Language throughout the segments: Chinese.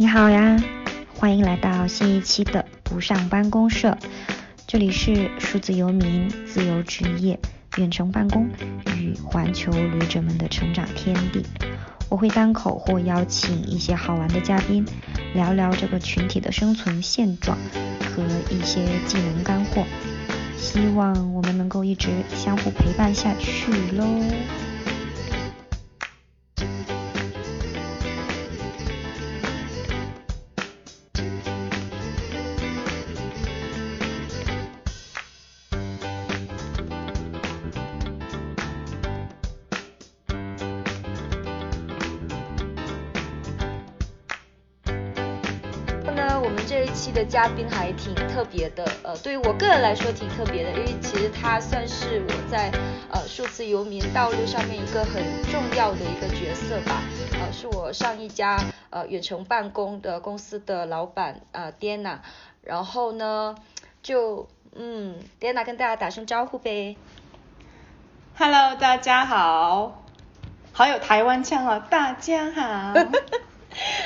你好呀，欢迎来到新一期的不上班公社，这里是数字游民、自由职业、远程办公与环球旅者们的成长天地。我会单口或邀请一些好玩的嘉宾，聊聊这个群体的生存现状和一些技能干货。希望我们能够一直相互陪伴下去喽。嘉宾还挺特别的，呃，对于我个人来说挺特别的，因为其实他算是我在呃数字游民道路上面一个很重要的一个角色吧，呃，是我上一家呃远程办公的公司的老板呃 Diana，然后呢就嗯 Diana 跟大家打声招呼呗。Hello，大家好，好有台湾腔哦，大家好。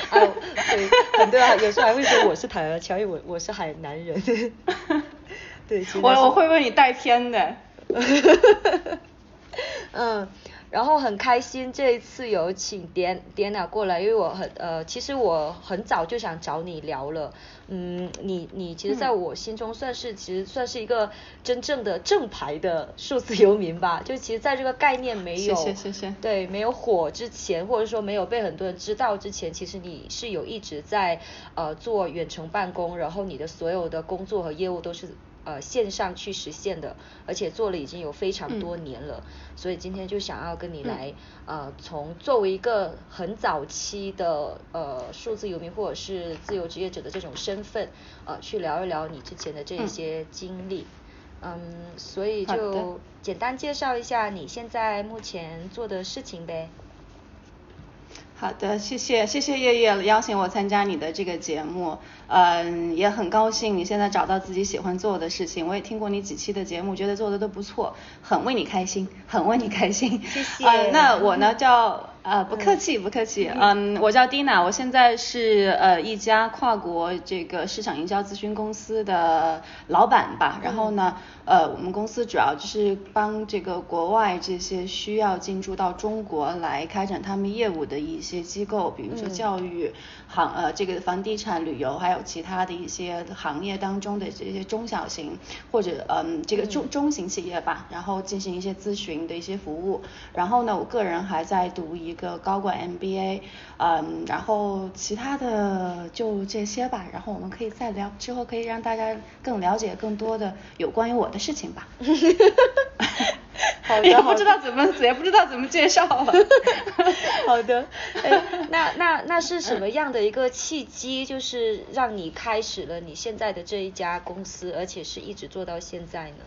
哎，对，很多啊，有时候还会说我是台湾腔，因为我我是海南人。对，其实我我会为你带偏的。嗯，然后很开心这一次有请点点娜过来，因为我很呃，其实我很早就想找你聊了。嗯，你你其实在我心中算是、其实算是一个真正的正牌的数字游民吧。就其实在这个概念没有谢谢谢谢对没有火之前，或者说没有被很多人知道之前，其实你是有一直在呃做远程办公，然后你的所有的工作和业务都是呃线上去实现的，而且做了已经有非常多年了，所以今天就想要跟你来、呃从作为一个很早期的呃数字游民或者是自由职业者的这种身份，呃去聊一聊你之前的这一些经历。嗯，所以就简单介绍一下你现在目前做的事情呗。好的，谢谢谢谢叶叶邀请我参加你的这个节目，嗯，也很高兴你现在找到自己喜欢做的事情。我也听过你几期的节目，觉得做的都不错，很为你开心，很为你开心。谢谢呃那我呢 叫呃不客气不客气，嗯，我叫 Dina，我现在是呃一家跨国这个市场营销咨询公司的老板吧。然后呢，呃，我们公司主要就是帮这个国外这些需要进驻到中国来开展他们业务的一些机构，比如说教育行呃这个房地产、旅游，还有其他的一些行业当中的这些中小型或者嗯这个中中型企业吧，然后进行一些咨询的一些服务。然后呢，我个人还在读一个高管 MBA，嗯，然后其他的就这些吧。然后我们可以再聊，之后可以让大家更了解更多的有关于我的事情吧。好的也不知道怎么 也不知道怎么介绍了。好的，哎，那那那是什么样的一个契机，就是让你开始了你现在的这一家公司，而且是一直做到现在呢？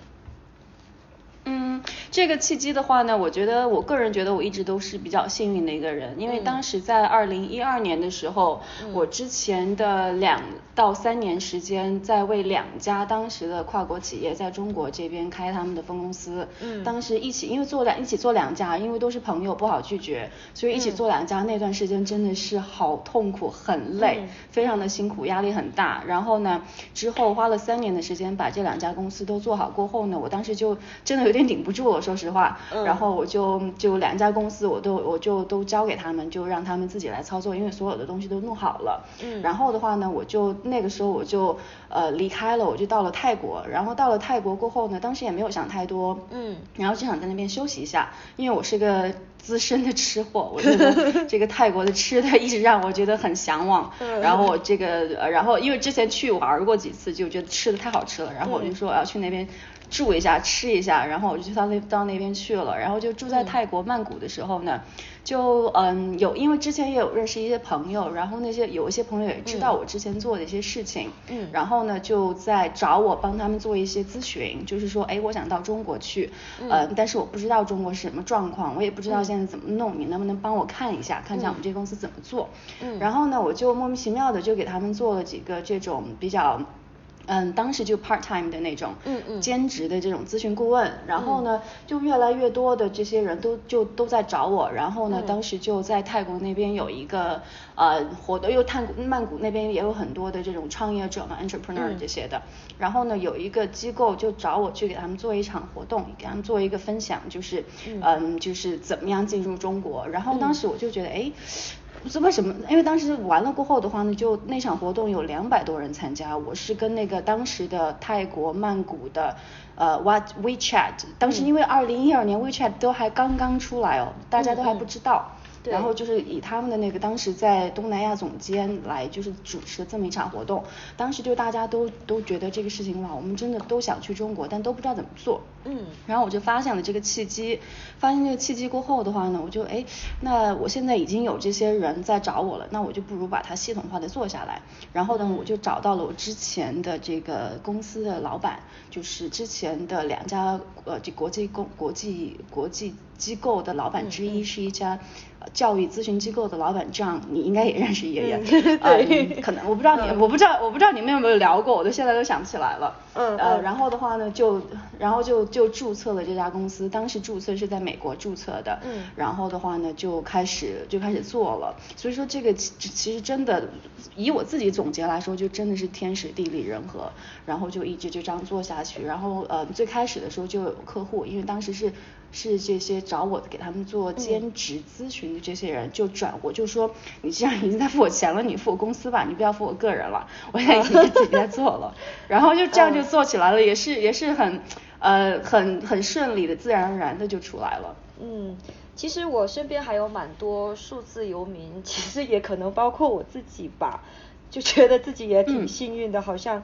嗯，这个契机的话呢，我觉得我个人觉得我一直都是比较幸运的一个人，因为嗯。当时在二零一二年的时候，我之前的两到三年时间在为两家当时的跨国企业在中国这边开他们的分公司，嗯。当时一起因为做两一起做两家，因为都是朋友不好拒绝，所以一起嗯。做两家、那段时间真的是好痛苦，很累，嗯。非常的辛苦，压力很大。然后呢，之后花了三年的时间把这两家公司都做好过后呢，我当时就真的有点顶不住了，说实话。嗯然后我就就两家公司我都我就都交给他们，就让他们自己来操作，因为所有的东西都弄好了。嗯然后的话呢，我就那个时候我就呃离开了，我就到了泰国。然后到了泰国过后呢，当时也没有想太多。嗯然后就想在那边休息一下，因为我是个资深的吃货，我觉得 这个泰国的吃的一直让我觉得很向往。嗯然后我这个，呃然后因为之前去玩过几次，就觉得吃的太好吃了，然后我就说我要去那边住一下，吃一下，然后我就到那到那边去了，然后就住在泰国曼谷的时候呢，就嗯有，因为之前也有认识一些朋友，然后那些有一些朋友也知道我之前做的一些事情，嗯。然后呢就在找我帮他们做一些咨询，就是说，哎，我想到中国去，嗯，但是我不知道中国是什么状况，我也不知道现在怎么弄，你能不能帮我看一下，看一下我们这公司怎么做？嗯。然后呢，我就莫名其妙的就给他们做了几个这种比较。嗯，当时就 part time 的那种，嗯嗯，兼职的这种咨询顾问，然后呢，就越来越多的这些人都就都在找我，然后呢，当时就在泰国那边有一个呃活动，又泰曼谷那边也有很多的这种创业者嘛，entrepreneur 这些的，然后呢，有一个机构就找我去给他们做一场活动，给他们做一个分享，就是嗯，就是怎么样进入中国，然后当时我就觉得，哎。不知为什么，因为当时完了过后的话呢，就那场活动有两百多人参加，我是跟那个当时的泰国曼谷的呃 What WeChat，当时因为二零一二年 WeChat 都还刚刚出来哦，大家都还不知道。然后就是以他们的那个当时在东南亚总监来就是主持的这么一场活动，当时就大家都都觉得这个事情哇，我们真的都想去中国，但都不知道怎么做。嗯。然后我就发现了这个契机，发现这个契机过后的话呢，我就哎，那我现在已经有这些人在找我了，那我就不如把它系统化的做下来。然后呢，我就找到了我之前的这个公司的老板，就是之前的两家呃这国际公国际国际机构的老板之一，是一家。教育咨询机构的老板，这样你应该也认识爷爷，对，可能我不知道你，我不知道我不知道你们有没有聊过，我都现在都想不起来了。嗯呃，然后的话呢，就然后就就注册了这家公司，当时注册是在美国注册的。嗯。然后的话呢，就开始就开始做了，所以说这个其其实真的，以我自己总结来说，就真的是天时地利人和，然后就一直就这样做下去。然后呃，最开始的时候就有客户，因为当时是。是这些找我给他们做兼职咨询的这些人，就转我就说，你既然已经在付我钱了，你付我公司吧，你不要付我个人了，我现在已经自己在 做了，然后就这样就做起来了，也是也是很呃很很顺利的，自然而然的就出来了。嗯，其实我身边还有蛮多数字游民，其实也可能包括我自己吧，就觉得自己也挺幸运的，好像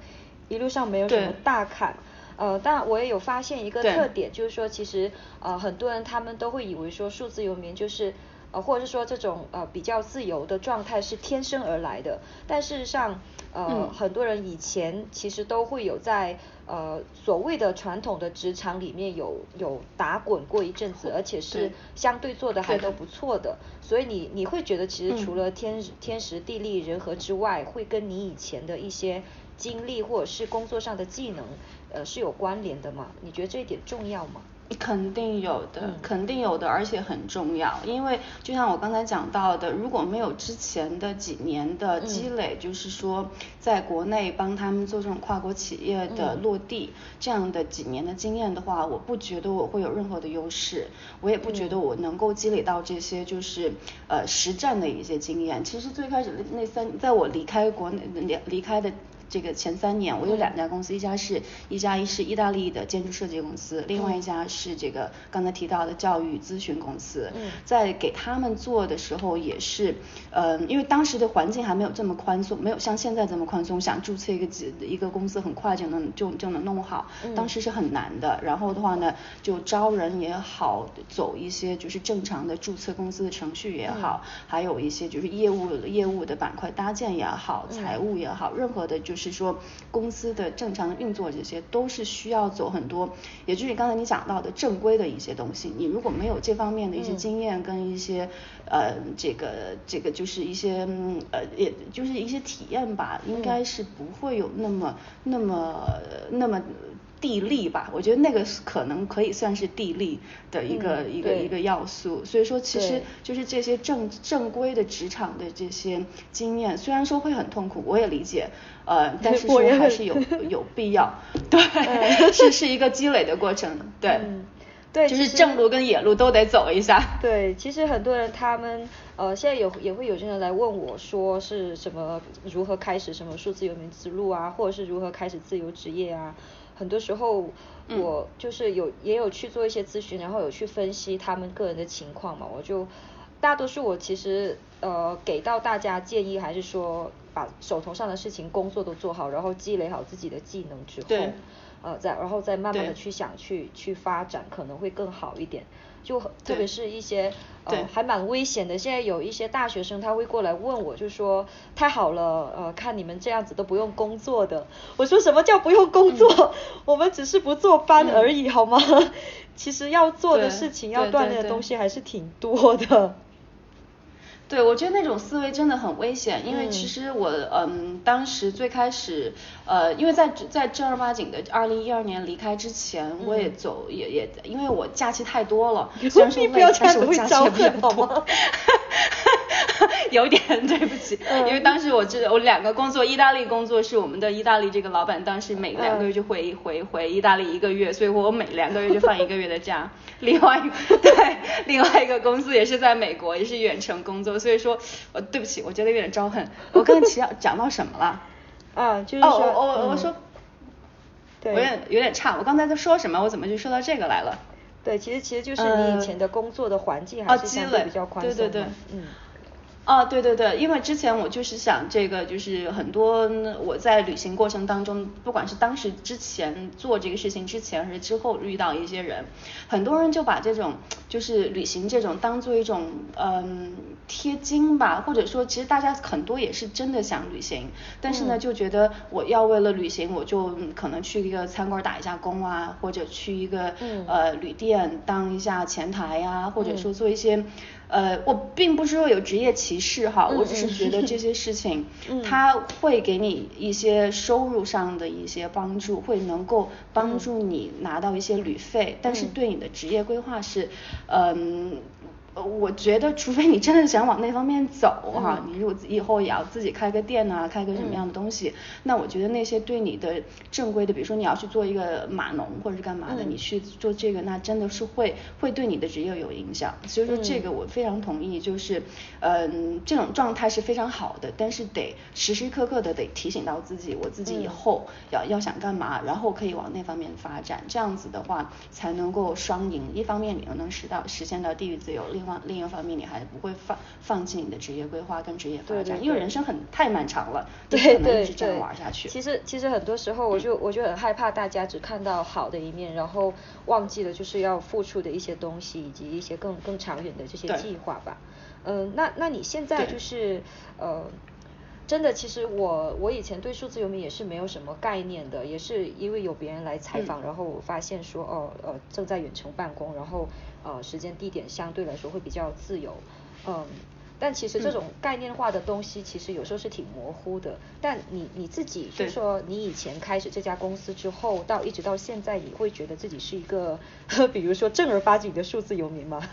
一路上没有什么大坎。呃，但我也有发现一个特点，就是说，其实呃，很多人他们都会以为说数字游民就是呃，或者是说这种呃比较自由的状态是天生而来的。但事实上，呃，很多人以前其实都会有在呃所谓的传统的职场里面有有打滚过一阵子，而且是相对做的还都不错的。所以你你会觉得其实除了天天时地利人和之外，会跟你以前的一些经历或者是工作上的技能。呃，是有关联的吗？你觉得这一点重要吗？肯定有的，肯定有的，而且很重要。因为就像我刚才讲到的，如果没有之前的几年的积累，就是说在国内帮他们做这种跨国企业的落地这样的几年的经验的话，我不觉得我会有任何的优势，我也不觉得我能够积累到这些就是呃实战的一些经验。其实最开始那三，在我离开国内离离开的。这个前三年，我有两家公司，一家是一家一是意大利的建筑设计公司，另外一家是这个刚才提到的教育咨询公司。在给他们做的时候，也是，呃，因为当时的环境还没有这么宽松，没有像现在这么宽松，想注册一个几一个公司很快就能就就能弄好，当时是很难的。然后的话呢，就招人也好，走一些就是正常的注册公司的程序也好，还有一些就是业务业务的板块搭建也好，财务也好，任何的就是。是说公司的正常的运作，这些都是需要走很多，也就是刚才你讲到的正规的一些东西。你如果没有这方面的一些经验跟一些呃这个这个就是一些呃也就是一些体验吧，应该是不会有那么那么那么。地利吧，我觉得那个可能可以算是地利的一个一个一个要素。所以说，其实就是这些正正规的职场的这些经验，虽然说会很痛苦，我也理解，呃，但是说还是有有必要，对，是 是一个积累的过程，对，对，就是正路跟野路都得走一下。对，其实很多人他们呃现在有也会有些人来问我说是什么如何开始什么数字游民之路啊，或者是如何开始自由职业啊。很多时候，我就是有也有去做一些咨询，然后有去分析他们个人的情况嘛。我就大多数我其实呃给到大家建议，还是说把手头上的事情工作都做好，然后积累好自己的技能之后，呃再然后再慢慢的去想去去发展，可能会更好一点。就特别是一些呃还蛮危险的，现在有一些大学生他会过来问我，就说太好了，呃看你们这样子都不用工作的，我说什么叫不用工作？我们只是不坐班而已，好吗？其实要做的事情，要锻炼的东西还是挺多的。对，我觉得那种思维真的很危险，因为其实我嗯，当时最开始呃，因为在在正儿八经的二零一二年离开之前，我也走也也，因为我假期太多了，虽然说累，但是我假期也比较 多。有点对不起，因为当时我知道我两个工作，意大利工作是我们的意大利这个老板，当时每两个月就回回回意大利一个月，所以我每两个月就放一个月的假。另外对，另外一个公司也是在美国，也是远程工作，所以说，呃，对不起，我觉得有点招恨。我刚才提到讲到什么了？啊，就是说，我我我说，对，有点有点差。我刚才在说什么？我怎么就说到这个来了？对，其实其实就是你以前的工作的环境还是相对比较宽松的，对对对，嗯。啊，对对对，因为之前我就是想这个，就是很多我在旅行过程当中，不管是当时之前做这个事情之前还是之后遇到一些人，很多人就把这种就是旅行这种当做一种嗯贴金吧，或者说其实大家很多也是真的想旅行，但是呢就觉得我要为了旅行，我就可能去一个餐馆打一下工啊，或者去一个呃旅店当一下前台呀，或者说做一些。呃，我并不是说有职业歧视哈，我只是觉得这些 事情，它会给你一些收入上的一些帮助，会能够帮助你拿到一些旅费，但是对你的职业规划是，嗯。呃，我觉得除非你真的想往那方面走哈，你如果以后也要自己开个店啊，开个什么样的东西，那我觉得那些对你的正规的，比如说你要去做一个码农或者是干嘛的，你去做这个，那真的是会会对你的职业有影响。所以说这个我非常同意，就是嗯这种状态是非常好的，但是得时时刻刻的得提醒到自己，我自己以后要要想干嘛，然后可以往那方面发展，这样子的话才能够双赢。一方面你又能实到实现到地域自由。方另一方面，你还不会放放弃你的职业规划跟职业发展，因为人生很太漫长了，对对对，这样玩下去。其实其实很多时候，我就我就很害怕大家只看到好的一面，然后忘记了就是要付出的一些东西，以及一些更更长远的这些计划吧。嗯，那那你现在就是呃。真的，其实我我以前对数字游民也是没有什么概念的，也是因为有别人来采访，然后我发现说哦呃正在远程办公，然后呃时间地点相对来说会比较自由，嗯，但其实这种概念化的东西其实有时候是挺模糊的。但你你自己就说你以前开始这家公司之后，到一直到现在，你会觉得自己是一个 比如说正儿八经的数字游民吗？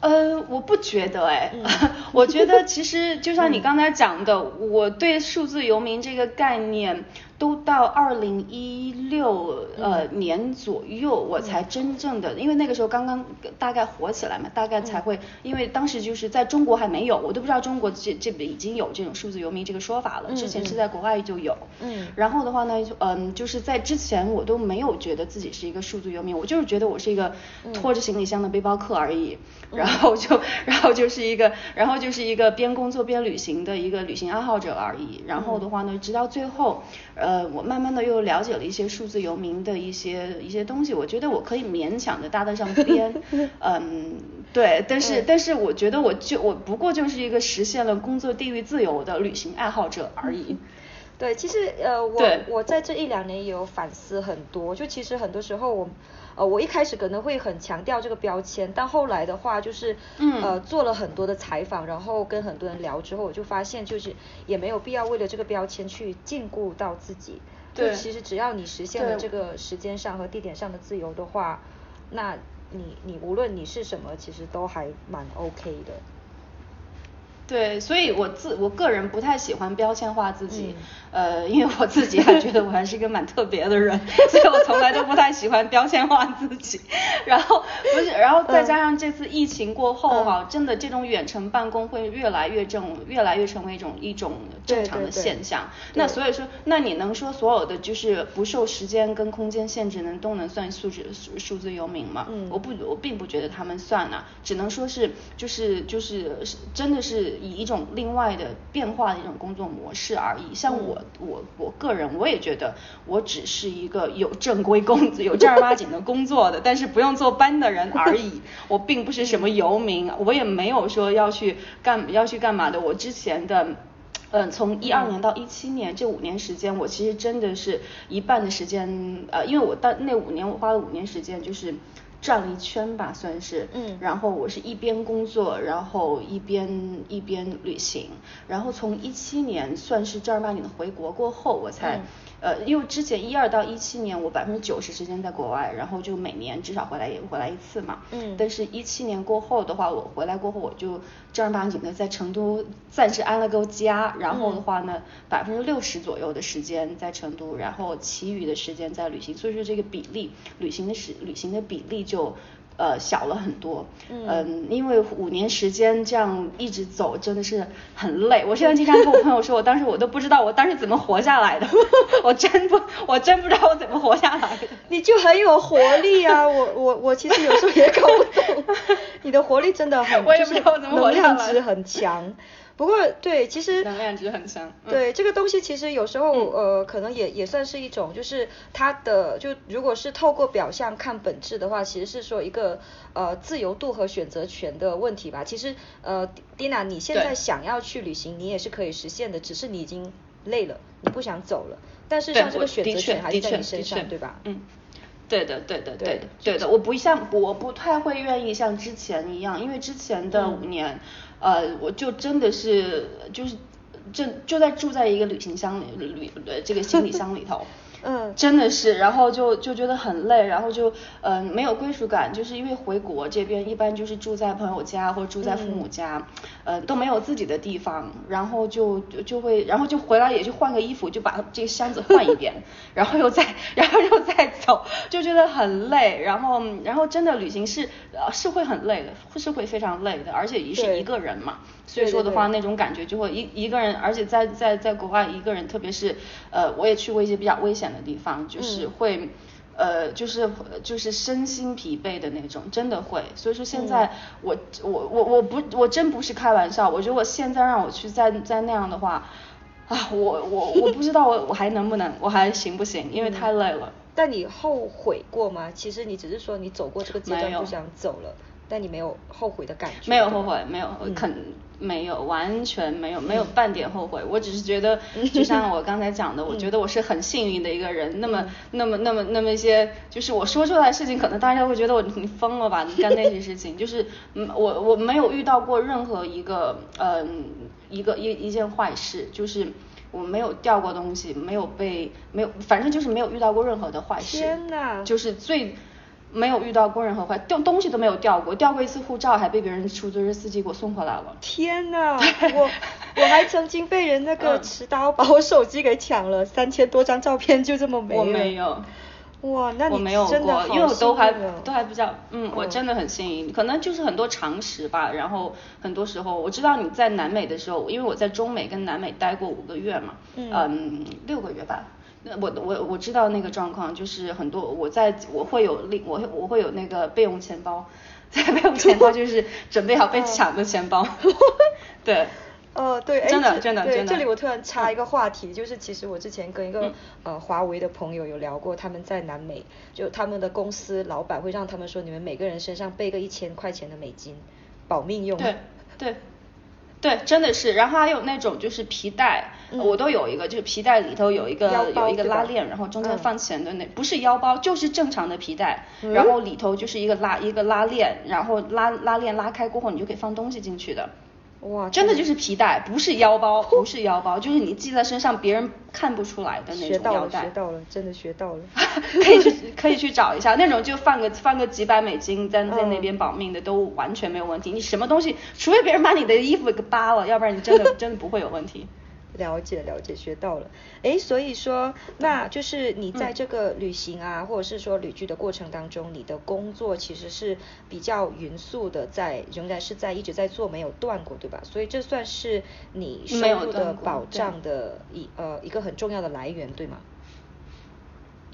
呃，我不觉得哎，我觉得其实就像你刚才讲的，我对数字游民这个概念。都到二零一六呃年左右，我才真正的，因为那个时候刚刚大概火起来嘛，大概才会，因为当时就是在中国还没有，我都不知道中国这这边已经有这种数字游民这个说法了，之前是在国外就有。嗯。然后的话呢，嗯，就是在之前我都没有觉得自己是一个数字游民，我就是觉得我是一个拖着行李箱的背包客而已，然后就 然后就是一个然后就是一个边工作边旅行的一个旅行爱好者而已。然后的话呢，直到最后。呃，我慢慢的又了解了一些数字游民的一些一些东西，我觉得我可以勉强的搭得上边，嗯，对，但是但是我觉得我就我不过就是一个实现了工作地域自由的旅行爱好者而已。对，其实呃，我我在这一两年也有反思很多，就其实很多时候我。呃，我一开始可能会很强调这个标签，但后来的话就是，呃，做了很多的采访，然后跟很多人聊之后，我就发现就是也没有必要为了这个标签去禁锢到自己。对。其实只要你实现了这个时间上和地点上的自由的话，那你你无论你是什么，其实都还蛮 OK 的。对，所以我自我个人不太喜欢标签化自己，呃，因为我自己还觉得我还是一个蛮特别的人，所以我从来都不太喜欢标签化自己。然后不是，然后再加上这次疫情过后哈，真的这种远程办公会越来越正，越来越成为一种一种正常的现象。那所以说，那你能说所有的就是不受时间跟空间限制能都能算数字数字游民吗？我不，我并不觉得他们算呢，只能说是就是就是真的是。以一种另外的变化的一种工作模式而已。像我我我个人，我也觉得我只是一个有正规工资、有正儿八经的工作的，但是不用坐班的人而已。我并不是什么游民，我也没有说要去干要去干嘛的。我之前的，嗯，从一二年到一七年这五年时间，我其实真的是一半的时间，呃，因为我到那五年我花了五年时间就是。转了一圈吧，算是。嗯。然后我是一边工作，然后一边一边旅行。然后从一七年算是正儿八经的回国过后，我才。呃，因为之前一二到一七年，我百分之九十时间在国外，然后就每年至少回来也回来一次嘛。嗯。但是，一七年过后的话，我回来过后，我就正儿八经的在成都暂时安了个家，然后的话呢，百分之六十左右的时间在成都，然后其余的时间在旅行，所以说这个比例，旅行的时旅行的比例就。呃，小了很多，嗯，因为五年时间这样一直走，真的是很累。我现在经常跟我朋友说，我当时我都不知道我当时怎么活下来的，我真不，我真不知道我怎么活下来的。你就很有活力啊，我我我其实有时候也搞不懂，你的活力真的很，我也不知道怎么活下来，能量值很强。不过对，其实能量值很强。对这个东西，其实有时候呃，可能也也算是一种，就是它的就如果是透过表象看本质的话，其实是说一个呃自由度和选择权的问题吧。其实呃，Dina，你现在想要去旅行，你也是可以实现的，只是你已经累了，你不想走了。但是像这个选择权还是在你身上，对吧？嗯，对的，对的，对的，对的。我不像我不太会愿意像之前一样，因为之前的五年。呃，我就真的是就是，就就在住在一个旅行箱里旅呃这个行李箱里头。嗯，真的是，然后就就觉得很累，然后就嗯没有归属感，就是因为回国这边一般就是住在朋友家或者住在父母家，呃都没有自己的地方，然后就就会，然后就回来也就换个衣服，就把这个箱子换一遍，然后又再 然后又再走，就觉得很累，然后然后真的旅行是呃是会很累的，是会非常累的，而且也是一个人嘛。所以说的话，那种感觉就会一一个人，而且在在在国外一个人，特别是呃，我也去过一些比较危险的地方，就是会呃，就是就是身心疲惫的那种，真的会。所以说现在我我我我不我真不是开玩笑，我觉得我现在让我去再再那样的话啊，我我我不知道我我还能不能，我还行不行？因为太累了。但你后悔过吗？其实你只是说你走过这个阶段不想走了。但你没有后悔的感觉？没有后悔，没有，肯没有，完全没有，没有半点后悔。我只是觉得，就像我刚才讲的，我觉得我是很幸运的一个人。那么，那么，那么，那么一些，就是我说出来的事情，可能大家会觉得我你疯了吧？你干那些事情，就是嗯，我我没有遇到过任何一个嗯一个一一件坏事，就是我没有掉过东西，没有被没有，反正就是没有遇到过任何的坏事。天呐，就是最。没有遇到过任何坏，掉东西都没有掉过，掉过一次护照，还被别人出租车司机给我送回来了。天呐，我我还曾经被人那个持刀把我手机给抢了，三千多张照片就这么没了。我没有。哇，那我没有过，因为我都还都还比较，嗯，我真的很幸运，可能就是很多常识吧。然后很多时候，我知道你在南美的时候，因为我在中美跟南美待过五个月嘛，嗯，六个月吧。那我我我知道那个状况，就是很多我在我会有另我我会有那个备用钱包，在备用钱包 就是准备好被抢的钱包，对，呃对，真的真的真的。这里我突然插一个话题，就是其实我之前跟一个呃华为的朋友有聊过，他们在南美，就他们的公司老板会让他们说，你们每个人身上备个一千块钱的美金，保命用。对对。对，真的是，然后还有那种就是皮带，我都有一个，就是皮带里头有一个有一个拉链，然后中间放钱的那，不是腰包，就是正常的皮带，然后里头就是一个拉一个拉链，然后拉拉链拉开过后，你就可以放东西进去的。哇，真的就是皮带，不是腰包，不是腰包，就是你系在身上，别人看不出来的那种腰带。学到了，学到了，真的学到了。可以去可以去找一下，那种就放个放个几百美金在在那边保命的都完全没有问题。你什么东西，除非别人把你的衣服给扒了，要不然你真的 真的不会有问题。了解了解，学到了。哎，所以说，那就是你在这个旅行啊，或者是说旅居的过程当中，你的工作其实是比较匀速的，在仍然是在一直在做，没有断过，对吧？所以这算是你收入的保障的一呃一个很重要的来源，对吗？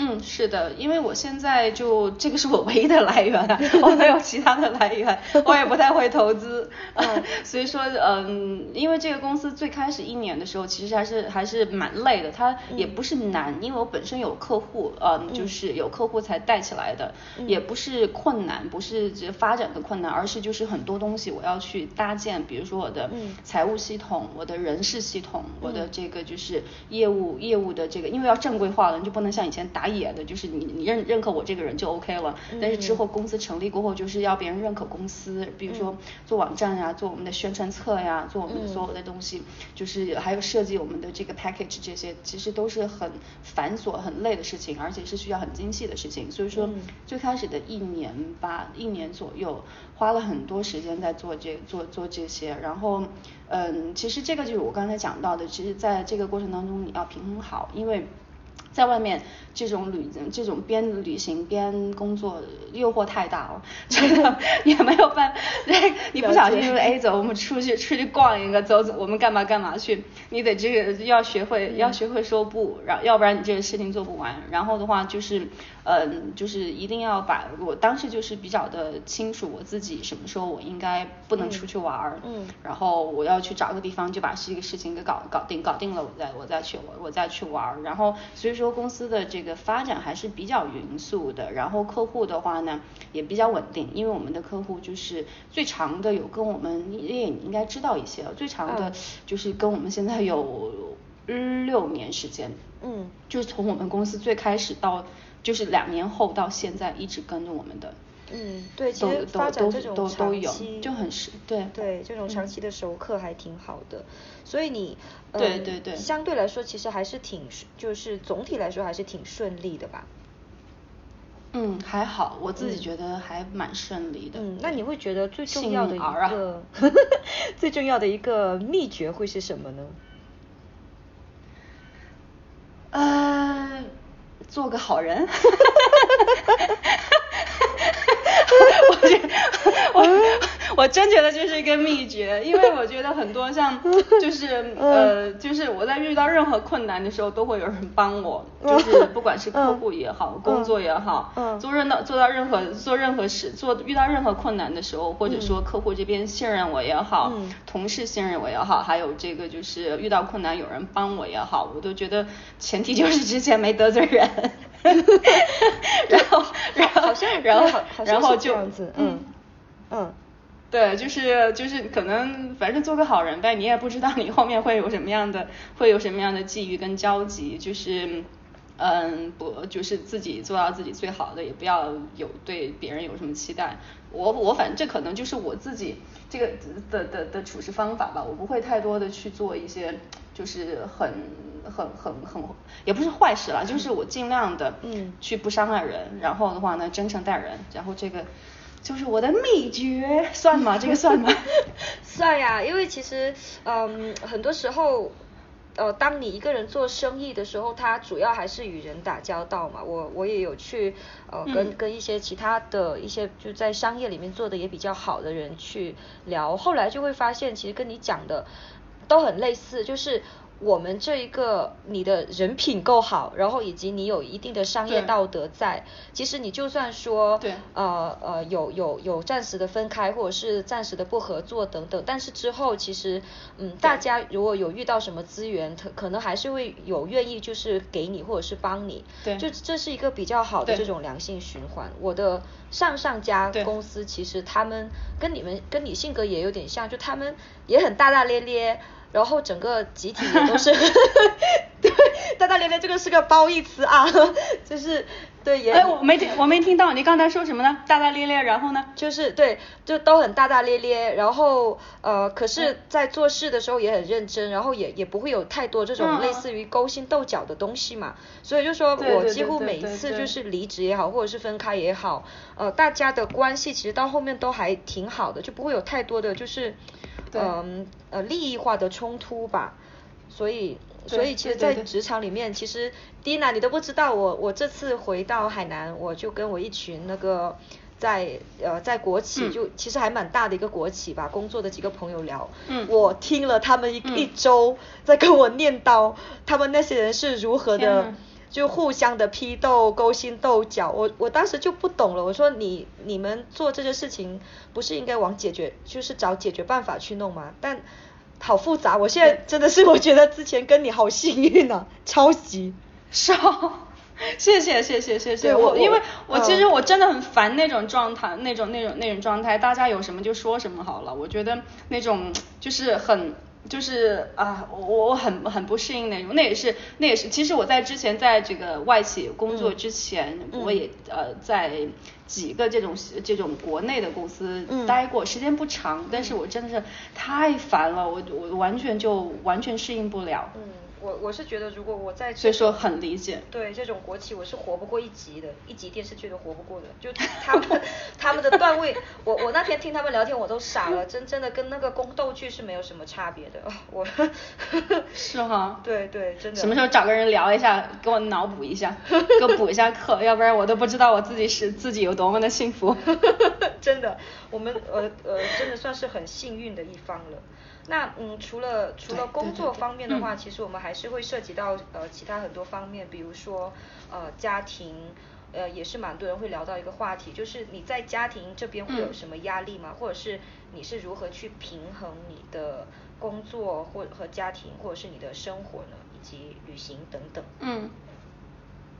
嗯，是的，因为我现在就这个是我唯一的来源，我没有其他的来源，我也不太会投资，嗯。所以说，嗯，因为这个公司最开始一年的时候，其实还是还是蛮累的，它也不是难，因为我本身有客户，嗯，就是有客户才带起来的，也不是困难，不是这发展的困难，而是就是很多东西我要去搭建，比如说我的财务系统，我的人事系统，我的这个就是业务业务的这个，因为要正规化了，你就不能像以前打。眼的，就是你你认认可我这个人就 OK 了。但是之后公司成立过后，就是要别人认可公司，比如说做网站呀，做我们的宣传册呀，做我们的所有的东西，就是还有设计我们的这个 package 这些，其实都是很繁琐、很累的事情，而且是需要很精细的事情。所以说最开始的一年吧，一年左右，花了很多时间在做这做做这些，然后。嗯，其实这个就是我刚才讲到的，其实在这个过程当中你要平衡好，因为在外面这种旅这种边旅行边工作诱惑太大了，真的也没有办法，你不小心就哎走，我们出去出去逛一个，走走我们干嘛干嘛去，你得这个要学会要学会说不，然要不然你这个事情做不完，然后的话就是。嗯，就是一定要把我当时就是比较的清楚我自己什么时候我应该不能出去玩儿，嗯，然后我要去找个地方就把这个事情给搞搞定，搞定了我再我再去我我再去玩儿，然后所以说公司的这个发展还是比较匀速的，然后客户的话呢也比较稳定，因为我们的客户就是最长的有跟我们你也应该知道一些，最长的就是跟我们现在有六年时间，嗯，就是从我们公司最开始到。就是两年后到现在一直跟着我们的，嗯，对，其实发展这种长期就很是，对。对，这种长期的熟客还挺好的，所以你对对对，相对来说其实还是挺，就是总体来说还是挺顺利的吧？嗯，还好，我自己觉得还蛮顺利的。嗯，那你会觉得最重要的一个 最重要的一个秘诀会是什么呢？呃。做个好人，我觉我我真觉得这是一个秘诀，因为我觉得很多像就是呃就是我在遇到任何困难的时候都会有人帮我，就是不管是 客户也好，工作也好，做任到做到任何做任何事做遇到任何困难的时候，或者说客户这边信任我也好，同事信任我也好，还有这个就是遇到困难有人帮我也好，我都觉得前提就是之前没得罪人。然后，然后，好像，然后，然后就，嗯，嗯，对，就是就是可能反正做个好人呗，你也不知道你后面会有什么样的，会有什么样的际遇跟交集，就是嗯，不，就是自己做到自己最好的，也不要有对别人有什么期待。我我反正这可能就是我自己这个的的的处事方法吧，我不会太多的去做一些就是很。很很很，也不是坏事了，就是我尽量的嗯去不伤害人，然后的话呢，真诚待人，然后这个就是我的秘诀，算吗？这个算吗？算呀，因为其实嗯，很多时候呃，当你一个人做生意的时候，他主要还是与人打交道嘛。我我也有去呃跟跟一些其他的一些就在商业里面做的也比较好的人去聊，后来就会发现，其实跟你讲的都很类似，就是。我们这一个你的人品够好，然后以及你有一定的商业道德在，其实你就算说，对，呃呃有有有暂时的分开或者是暂时的不合作等等，但是之后其实，嗯，大家如果有遇到什么资源，可可能还是会有愿意就是给你或者是帮你，对，就这是一个比较好的这种良性循环。我的上上家公司其实他们跟你们跟你性格也有点像，就他们也很大大咧咧。然后整个集体也都是，对，大大咧咧这个是个褒义词啊，就是对也。哎，我没听，我没听到你刚才说什么呢？大大咧咧，然后呢？就是对，就都很大大咧咧，然后呃，可是，在做事的时候也很认真，然后也也不会有太多这种类似于勾心斗角的东西嘛。所以就说我几乎每一次就是离职也好，或者是分开也好，呃，大家的关系其实到后面都还挺好的，就不会有太多的就是。嗯呃利益化的冲突吧，所以所以其实，在职场里面，其实 Dina 你都不知道，我我这次回到海南，我就跟我一群那个在呃在国企，就其实还蛮大的一个国企吧，工作的几个朋友聊，我听了他们一一周在跟我念叨，他们那些人是如何的。就互相的批斗、勾心斗角，我我当时就不懂了。我说你你们做这些事情，不是应该往解决，就是找解决办法去弄吗？但好复杂，我现在真的是我觉得之前跟你好幸运啊，超级少。谢谢谢谢谢谢我，因为我其实我真的很烦那种状态，那种那种那种状态，大家有什么就说什么好了。我觉得那种就是很就是啊，我我很很不适应那种，那也是那也是，其实我在之前在这个外企工作之前，我也呃在几个这种这种国内的公司待过，时间不长，但是我真的是太烦了，我我完全就完全适应不了。我我是觉得，如果我在所以说很理解，对这种国企，我是活不过一集的，一集电视剧都活不过的。就 他们他们的段位，我我那天听他们聊天，我都傻了，真真的跟那个宫斗剧是没有什么差别的。我 是哈，对对，真的。什么时候找个人聊一下，给我脑补一下，给我补一下课，要不然我都不知道我自己是自己有多么的幸福。真的，我们呃呃，真的算是很幸运的一方了。那嗯，除了除了工作方面的话，其实我们还是会涉及到呃其他很多方面，比如说呃家庭，呃也是蛮多人会聊到一个话题，就是你在家庭这边会有什么压力吗？或者是你是如何去平衡你的工作或和家庭，或者是你的生活呢？以及旅行等等。嗯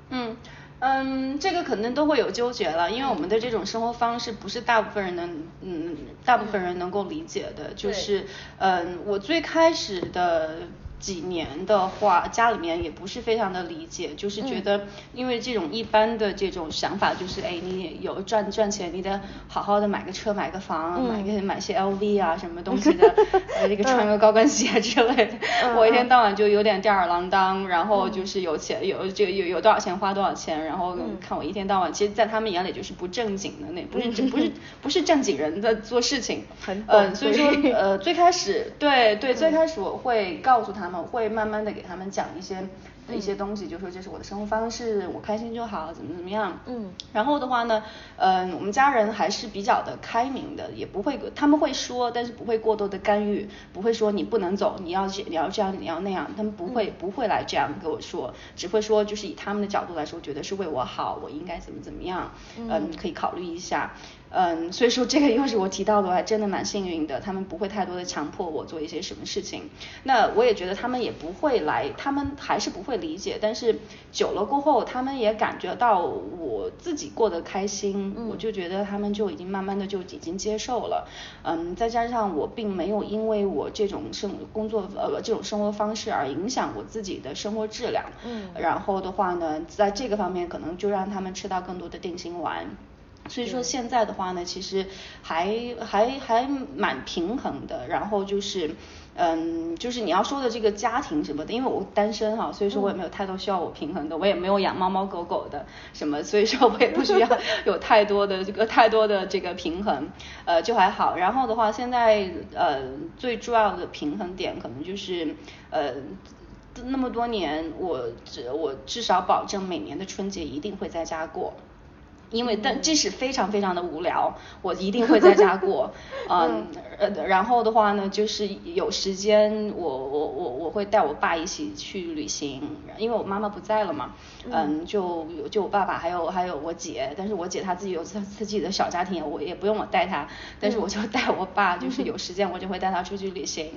嗯。嗯，这个可能都会有纠结了，因为我们的这种生活方式不是大部分人能，嗯，大部分人能够理解的，就是，嗯，我最开始的。几年的话，家里面也不是非常的理解，就是觉得，因为这种一般的这种想法就是，哎，你有赚赚钱，你得好好的买个车，买个房，买个买些 LV 啊什么东西的，呃，这个穿个高跟鞋之类的。我一天到晚就有点吊儿郎当，然后就是有钱有这有有多少钱花多少钱，然后看我一天到晚，其实，在他们眼里就是不正经的那，不是不是不是正经人在做事情。嗯，所以说呃，最开始对对，最开始我会告诉他。会慢慢的给他们讲一些一些东西，就说这是我的生活方式，我开心就好，怎么怎么样。嗯。然后的话呢，嗯，我们家人还是比较的开明的，也不会他们会说，但是不会过多的干预，不会说你不能走，你要你要这样，你要那样，他们不会不会来这样跟我说，只会说就是以他们的角度来说，觉得是为我好，我应该怎么怎么样，嗯，可以考虑一下。嗯，所以说这个又是我提到的，我还真的蛮幸运的，他们不会太多的强迫我做一些什么事情。那我也觉得他们也不会来，他们还是不会理解。但是久了过后，他们也感觉到我自己过得开心，我就觉得他们就已经慢慢的就已经接受了。嗯，再加上我并没有因为我这种生工作呃这种生活方式而影响我自己的生活质量。嗯。然后的话呢，在这个方面可能就让他们吃到更多的定心丸。所以说现在的话呢，其实还还还蛮平衡的。然后就是，嗯，就是你要说的这个家庭什么的，因为我单身哈，所以说我也没有太多需要我平衡的，我也没有养猫猫狗狗的什么，所以说我也不需要 有太多的这个太多的这个平衡，呃，就还好。然后的话，现在呃最重要的平衡点可能就是呃那么多年，我至我至少保证每年的春节一定会在家过。因为但即使非常非常的无聊，我一定会在家 过，嗯。呃然后的话呢，就是有时间我我我我会带我爸一起去旅行，因为我妈妈不在了嘛，嗯就就我爸爸还有还有我姐，但是我姐她自己有她自己的小家庭，我也不用我带她，但是我就带我爸，就是 有时间我就会带他出去旅行，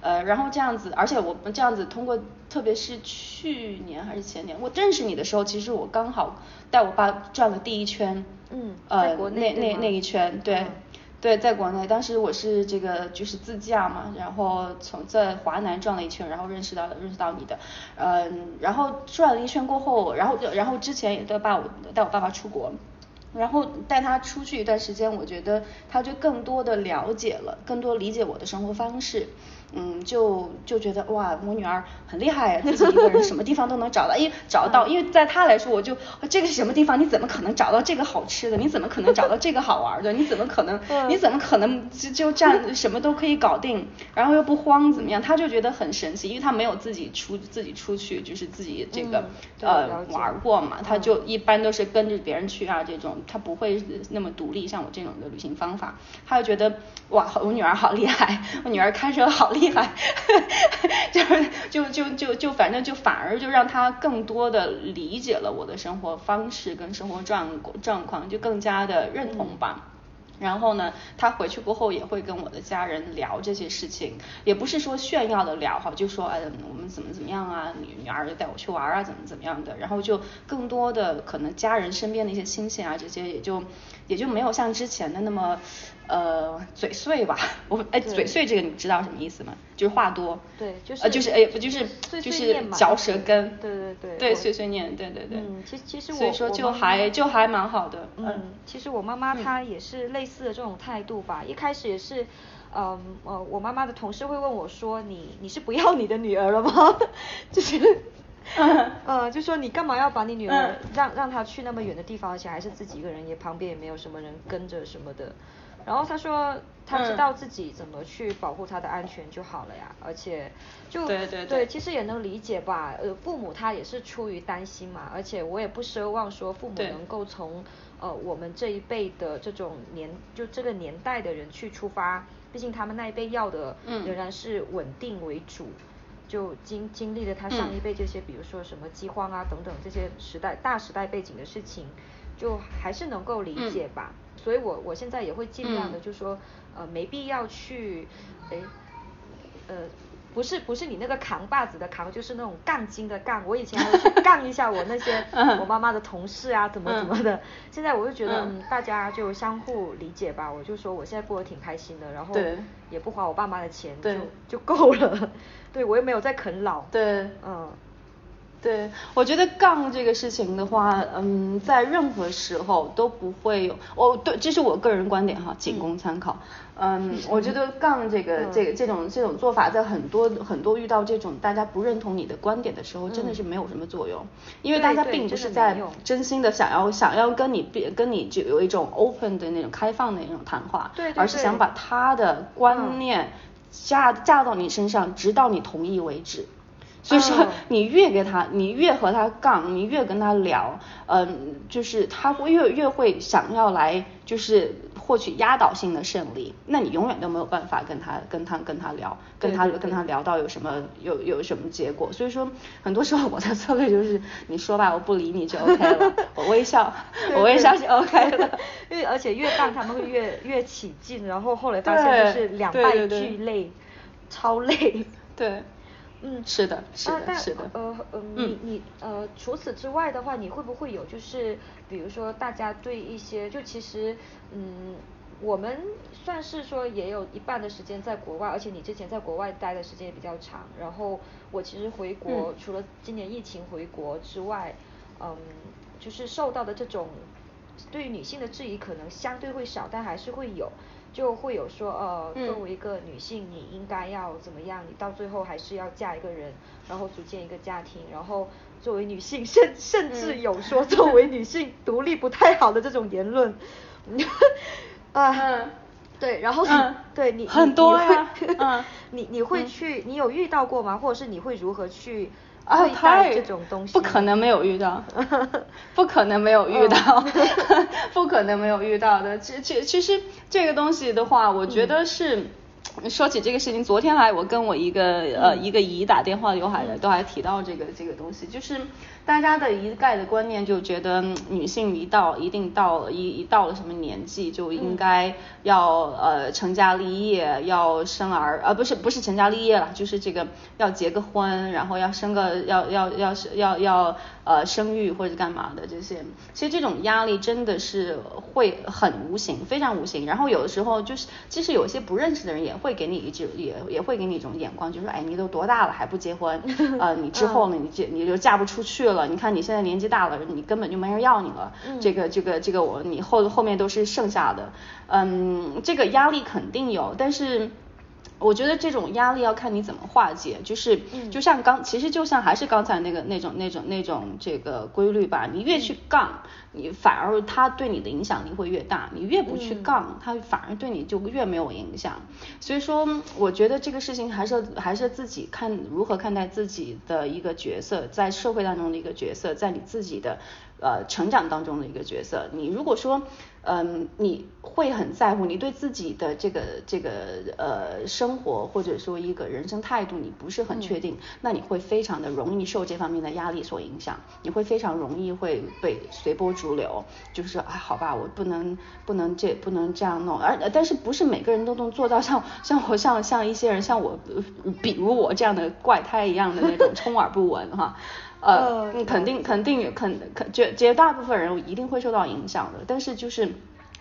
呃然后这样子，而且我们这样子通过，特别是去年还是前年我认识你的时候，其实我刚好。带我爸转了第一圈，嗯，呃，那那那一圈，对，对，在国内，当时我是这个就是自驾嘛，然后从在华南转了一圈，然后认识到认识到你的，嗯，然后转了一圈过后，然后然后之前也带爸我带我爸爸出国，然后带他出去一段时间，我觉得他就更多的了解了，更多理解我的生活方式。嗯，就就觉得哇，我女儿很厉害，自己一个人什么地方都能找到，因为 找到，因为在她来说，我就这个是什么地方？你怎么可能找到这个好吃的？你怎么可能找到这个好玩的？你怎么可能？你怎么可能就就这样什么都可以搞定？然后又不慌怎么样？她就觉得很神奇，因为她没有自己出自己出去，就是自己这个呃玩过嘛，她就一般都是跟着别人去啊这种，她不会那么独立，像我这种的旅行方法，她就觉得哇，我女儿好厉害，我女儿开车好。厉害，就是就就就就反正就反而就让他更多的理解了我的生活方式跟生活状状况，就更加的认同吧。然后呢，他回去过后也会跟我的家人聊这些事情，也不是说炫耀的聊哈，就说哎我们怎么怎么样啊，女女儿带我去玩啊，怎么怎么样的。然后就更多的可能家人身边的一些亲戚啊这些也就也就没有像之前的那么。呃嘴碎吧，我哎嘴碎这个你知道什么意思吗？就是话多。对，就是呃就是哎不就是就是嚼舌根。对对对。对碎碎念，对对对。嗯，其其实我所以说就还就还蛮好的。嗯，其实我妈妈她也是类似的这种态度吧，一开始也是。嗯呃，我妈妈的同事会问我说：“你你是不要你的女儿了吗？” 就是，呃，就说你干嘛要把你女儿让让她去那么远的地方，而且还是自己一个人，也旁边也没有什么人跟着什么的。然后他说他知道自己怎么去保护他的安全就好了呀，而且就对对对，其实也能理解吧。呃，父母他也是出于担心嘛，而且我也不奢望说父母能够从呃我们这一辈的这种年就这个年代的人去出发。毕竟他们那一辈要的仍然是稳定为主，就经经历了他上一辈这些，比如说什么饥荒啊等等这些时代大时代背景的事情，就还是能够理解吧。所以我我现在也会尽量的，就说呃没必要去，哎，呃。不是不是你那个扛把子的扛，就是那种杠精的杠。我以前还会去杠一下我那些 我妈妈的同事啊，怎么怎么的。现在我就觉得大家就相互理解吧。我就说我现在过得挺开心的，然后也不花我爸妈的钱，就就够了。对我又没有在啃老。对，嗯。对，我觉得杠这个事情的话，嗯，在任何时候都不会有，哦，对，这是我个人观点哈，仅供参考。嗯，我觉得杠这个这个这种这种做法，在很多很多遇到这种大家不认同你的观点的时候，真的是没有什么作用，因为大家并不是在真心的想要想要跟你变跟你就有一种 open 的那种开放的那种谈话，而是想把他的观念架架到你身上，直到你同意为止。所以说，你越给他，你越和他杠，你越跟他聊，嗯，就是他会越越会想要来，就是获取压倒性的胜利，那你永远都没有办法跟他跟他跟他聊，跟他跟他聊到有什么有有什么结果。所以说，很多时候我的策略就是，你说吧，我不理你就 OK 了，我微笑，我微笑就 OK 了。因为而且越杠他们会越越起劲，然后后来发现就是两败俱累，超累。对。嗯，是的，是的，是的。呃呃，你你呃，除此之外的话，你会不会有就是，比如说大家对一些，就其实，嗯，我们算是说也有一半的时间在国外，而且你之前在国外待的时间也比较长。然后我其实回国，除了今年疫情回国之外，嗯，就是受到的这种对于女性的质疑可能相对会少，但还是会有。就会有说，呃，作为一个女性，你应该要怎么样？你到最后还是要嫁一个人，然后组建一个家庭。然后作为女性，甚甚至有说作为女性独立不太好的这种言论。啊，对，然后对你很多呀，你你会去，你有遇到过吗？或者是你会如何去？啊，太这种东西，不可能没有遇到，不可能没有遇到，不可能没有遇到的。其其其实这个东西的话，我觉得是。说起这个事情，昨天来我跟我一个呃一个姨打电话，有还都还提到这个这个东西，就是大家的一概的观念就觉得女性一到一定到了一一到了什么年纪就应该要呃成家立业，要生儿呃不是不是成家立业了，就是这个要结个婚，然后要生个要要要是要要呃生育或者干嘛的这些，其实这种压力真的是会很无形，非常无形。然后有的时候就是即使有些不认识的人也会。会给你一种也也会给你一种眼光，就说哎，你都多大了还不结婚？呃，你之后呢？你结你就嫁不出去了。你看你现在年纪大了，你根本就没人要你了。这个这个这个我你后后面都是剩下的。嗯，这个压力肯定有，但是。我觉得这种压力要看你怎么化解，就是就像刚，其实就像还是刚才那个那种那种那种这个规律吧，你越去杠，你反而他对你的影响力会越大，你越不去杠，他反而对你就越没有影响。所以说，我觉得这个事情还是还是自己看如何看待自己的一个角色，在社会当中的一个角色，在你自己的。呃，成长当中的一个角色，你如果说，嗯，你会很在乎，你对自己的这个这个呃生活或者说一个人生态度，你不是很确定，那你会非常的容易受这方面的压力所影响，你会非常容易会被随波逐流，就是说，哎，好吧，我不能不能这不能这样弄，而但是不是每个人都能做到 像像我像像一些人像我，比如我这样的怪胎一样的那种充耳不闻哈。呃，肯定肯定肯肯绝绝大部分人一定会受到影响的，但是就是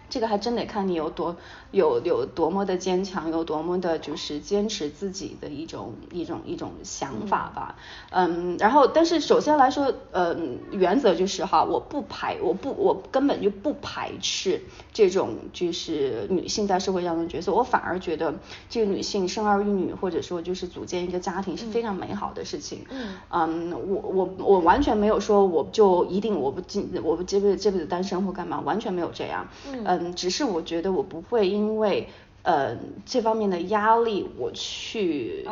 这个还真得看你有多有有多么的坚强，有多么的就是坚持自己的一种一种一种想法吧。嗯，然后但是首先来说，嗯，原则就是哈，我不排，我不我根本就不排斥这种就是女性在社会上的角色，我反而觉得这个女性生儿育女或者说就是组建一个家庭是非常美好的事情。嗯，嗯，我我我完全没有说我就一定我不进我不这辈子这辈子单身或干嘛，完全没有这样。嗯。嗯，只是我觉得我不会因为呃这方面的压力，我去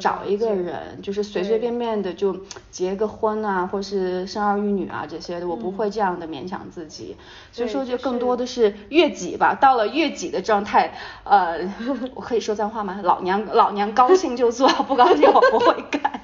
找一个人，就是随随便便的就结个婚啊，或是生儿育女啊这些的，我不会这样的勉强自己。所以说，就更多的是悦己吧。到了悦己的状态，呃，我可以说脏话吗？老娘老娘高兴就做，不高兴我不会干。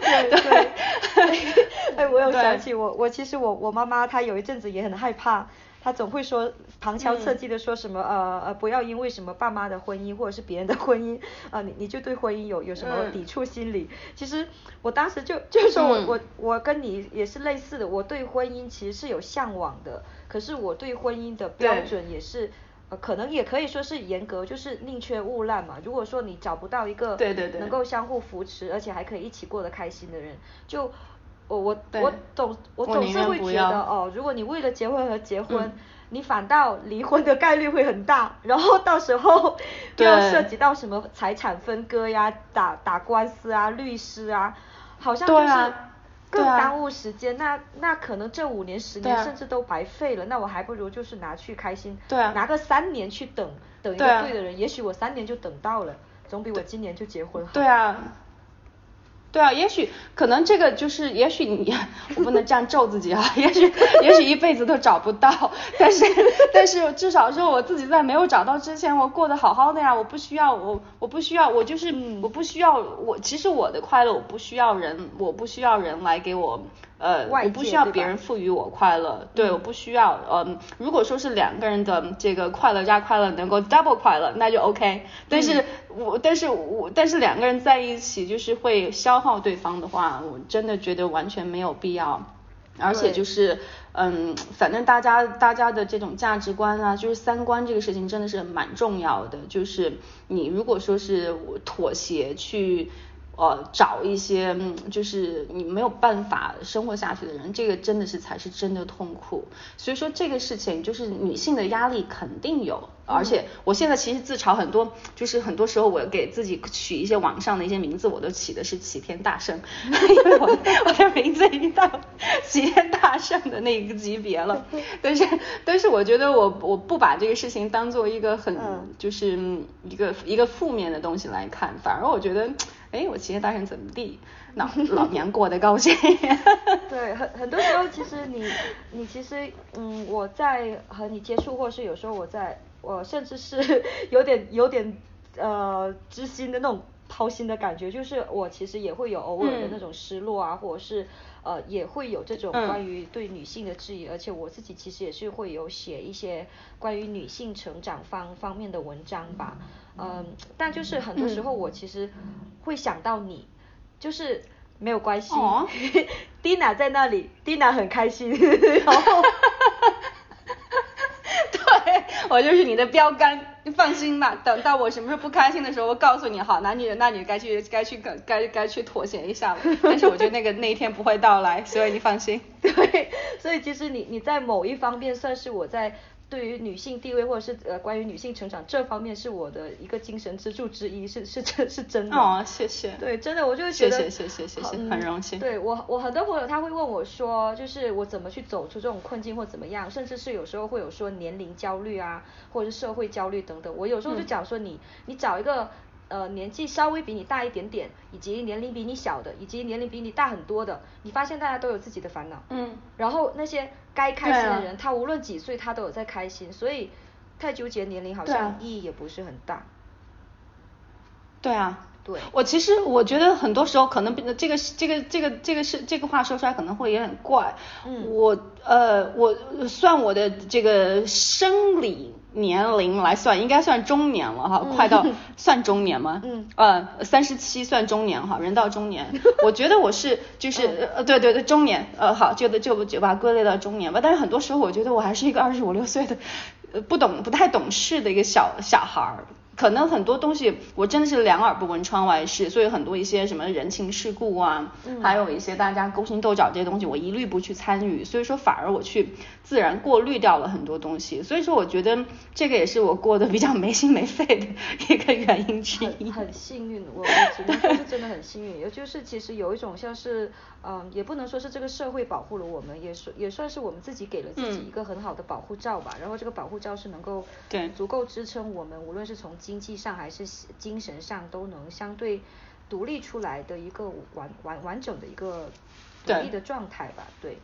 对 对。哎，我有想起我我其实我我妈妈她有一阵子也很害怕。他总会说旁敲侧击的说什么呃呃不要因为什么爸妈的婚姻或者是别人的婚姻 啊你你就对婚姻有有什么抵触心理？其实我当时就就是说我我我跟你也是类似的，我对婚姻其实是有向往的，可是我对婚姻的标准也是呃可能也可以说是严格，就是宁缺毋滥嘛。如果说你找不到一个对对对能够相互扶持而且还可以一起过得开心的人，就。我我我总我总是会觉得哦，如果你为了结婚而结婚，你反倒离婚的概率会很大，然后到时候又要涉及到什么财产分割呀、打打官司啊、律师啊，好像就是更耽误时间。那那可能这五年十年甚至都白费了。那我还不如就是拿去开心，拿个三年去等等一个对的人，也许我三年就等到了，总比我今年就结婚好。对啊。对啊，也许可能这个就是，也许你 我不能这样咒自己啊，也许也许一辈子都找不到，但是但是至少说我自己在没有找到之前，我过得好好的呀，我不需要我我不需要我就是我不需要我其实我的快乐我不需要人我不需要人来给我。呃，我不需要别人赋予我快乐，对，我不需要。嗯，如果说是两个人的这个快乐加快乐能够 double 快乐，那就 OK。但是我，但是我，但是两个人在一起就是会消耗对方的话，我真的觉得完全没有必要。而且就是，嗯，反正大家大家的这种价值观啊，就是三观这个事情真的是蛮重要的。就是你如果说是妥协去。呃，找一些就是你没有办法生活下去的人，这个真的是才是真的痛苦。所以说这个事情就是女性的压力肯定有，而且我现在其实自嘲很多，就是很多时候我给自己取一些网上的一些名字，我都起的是齐天大圣，因为我我的名字已经到齐天大圣的那个级别了。但是但是我觉得我我不把这个事情当做一个很就是一个一个负面的东西来看，反而我觉得。哎，我齐天大圣怎么地？老老娘过得高兴。对，很很多时候其实你你其实嗯，我在和你接触，或是有时候我在我甚至是 有点有点呃知心的那种掏心的感觉，就是我其实也会有偶尔的那种失落啊，或者是呃也会有这种关于对女性的质疑，而且我自己其实也是会有写一些关于女性成长方方面的文章吧。嗯，但就是很多时候我其实会想到你，就是没有关系，Dina 在那里，Dina 很开心，然后，对我就是你的标杆，你放心吧，等到我什么时候不开心的时候，我告诉你，好，男女那你该去该去该该该去妥协一下了，但是我觉得那个那一天不会到来，所以你放心。对，所以其实你你在某一方面算是我在。对于女性地位或者是呃关于女性成长这方面是我的一个精神支柱之一，是是真是真的。哦，谢谢。对，真的我就觉得谢谢谢谢谢谢，很荣幸。对我我很多朋友他会问我说，就是我怎么去走出这种困境或怎么样，甚至是有时候会有说年龄焦虑啊，或者是社会焦虑等等。我有时候就讲说你你找一个。呃，年纪稍微比你大一点点，以及年龄比你小的，以及年龄比你大很多的，你发现大家都有自己的烦恼。嗯。然后那些该开心的人，他无论几岁，他都有在开心，所以太纠结年龄好像意义也不是很大。对啊，对，我其实我觉得很多时候可能这个这个这个这个是这个话说出来可能会有点怪。嗯，我呃我算我的这个生理年龄来算，应该算中年了哈，快到 算中年吗？嗯，呃三十七算中年哈，人到中年。我觉得我是就是呃对对对中年，呃好就就就把它归类到中年吧。但是很多时候我觉得我还是一个二十五六岁的。呃，不懂不太懂事的一个小小孩儿，可能很多东西我真的是两耳不闻窗外事，所以很多一些什么人情世故啊，还有一些大家勾心斗角这些东西，我一律不去参与，所以说反而我去自然过滤掉了很多东西，所以说我觉得这个也是我过得比较没心没肺的一个原因之一。很幸运，我我只能说是真的很幸运，也就是其实有一种像是。嗯，也不能说是这个社会保护了我们，也是也算是我们自己给了自己一个很好的保护罩吧。然后这个保护罩是能够对足够支撑我们，无论是从经济上还是精神上都能相对独立出来的一个完完完整的一个独立的状态吧。对，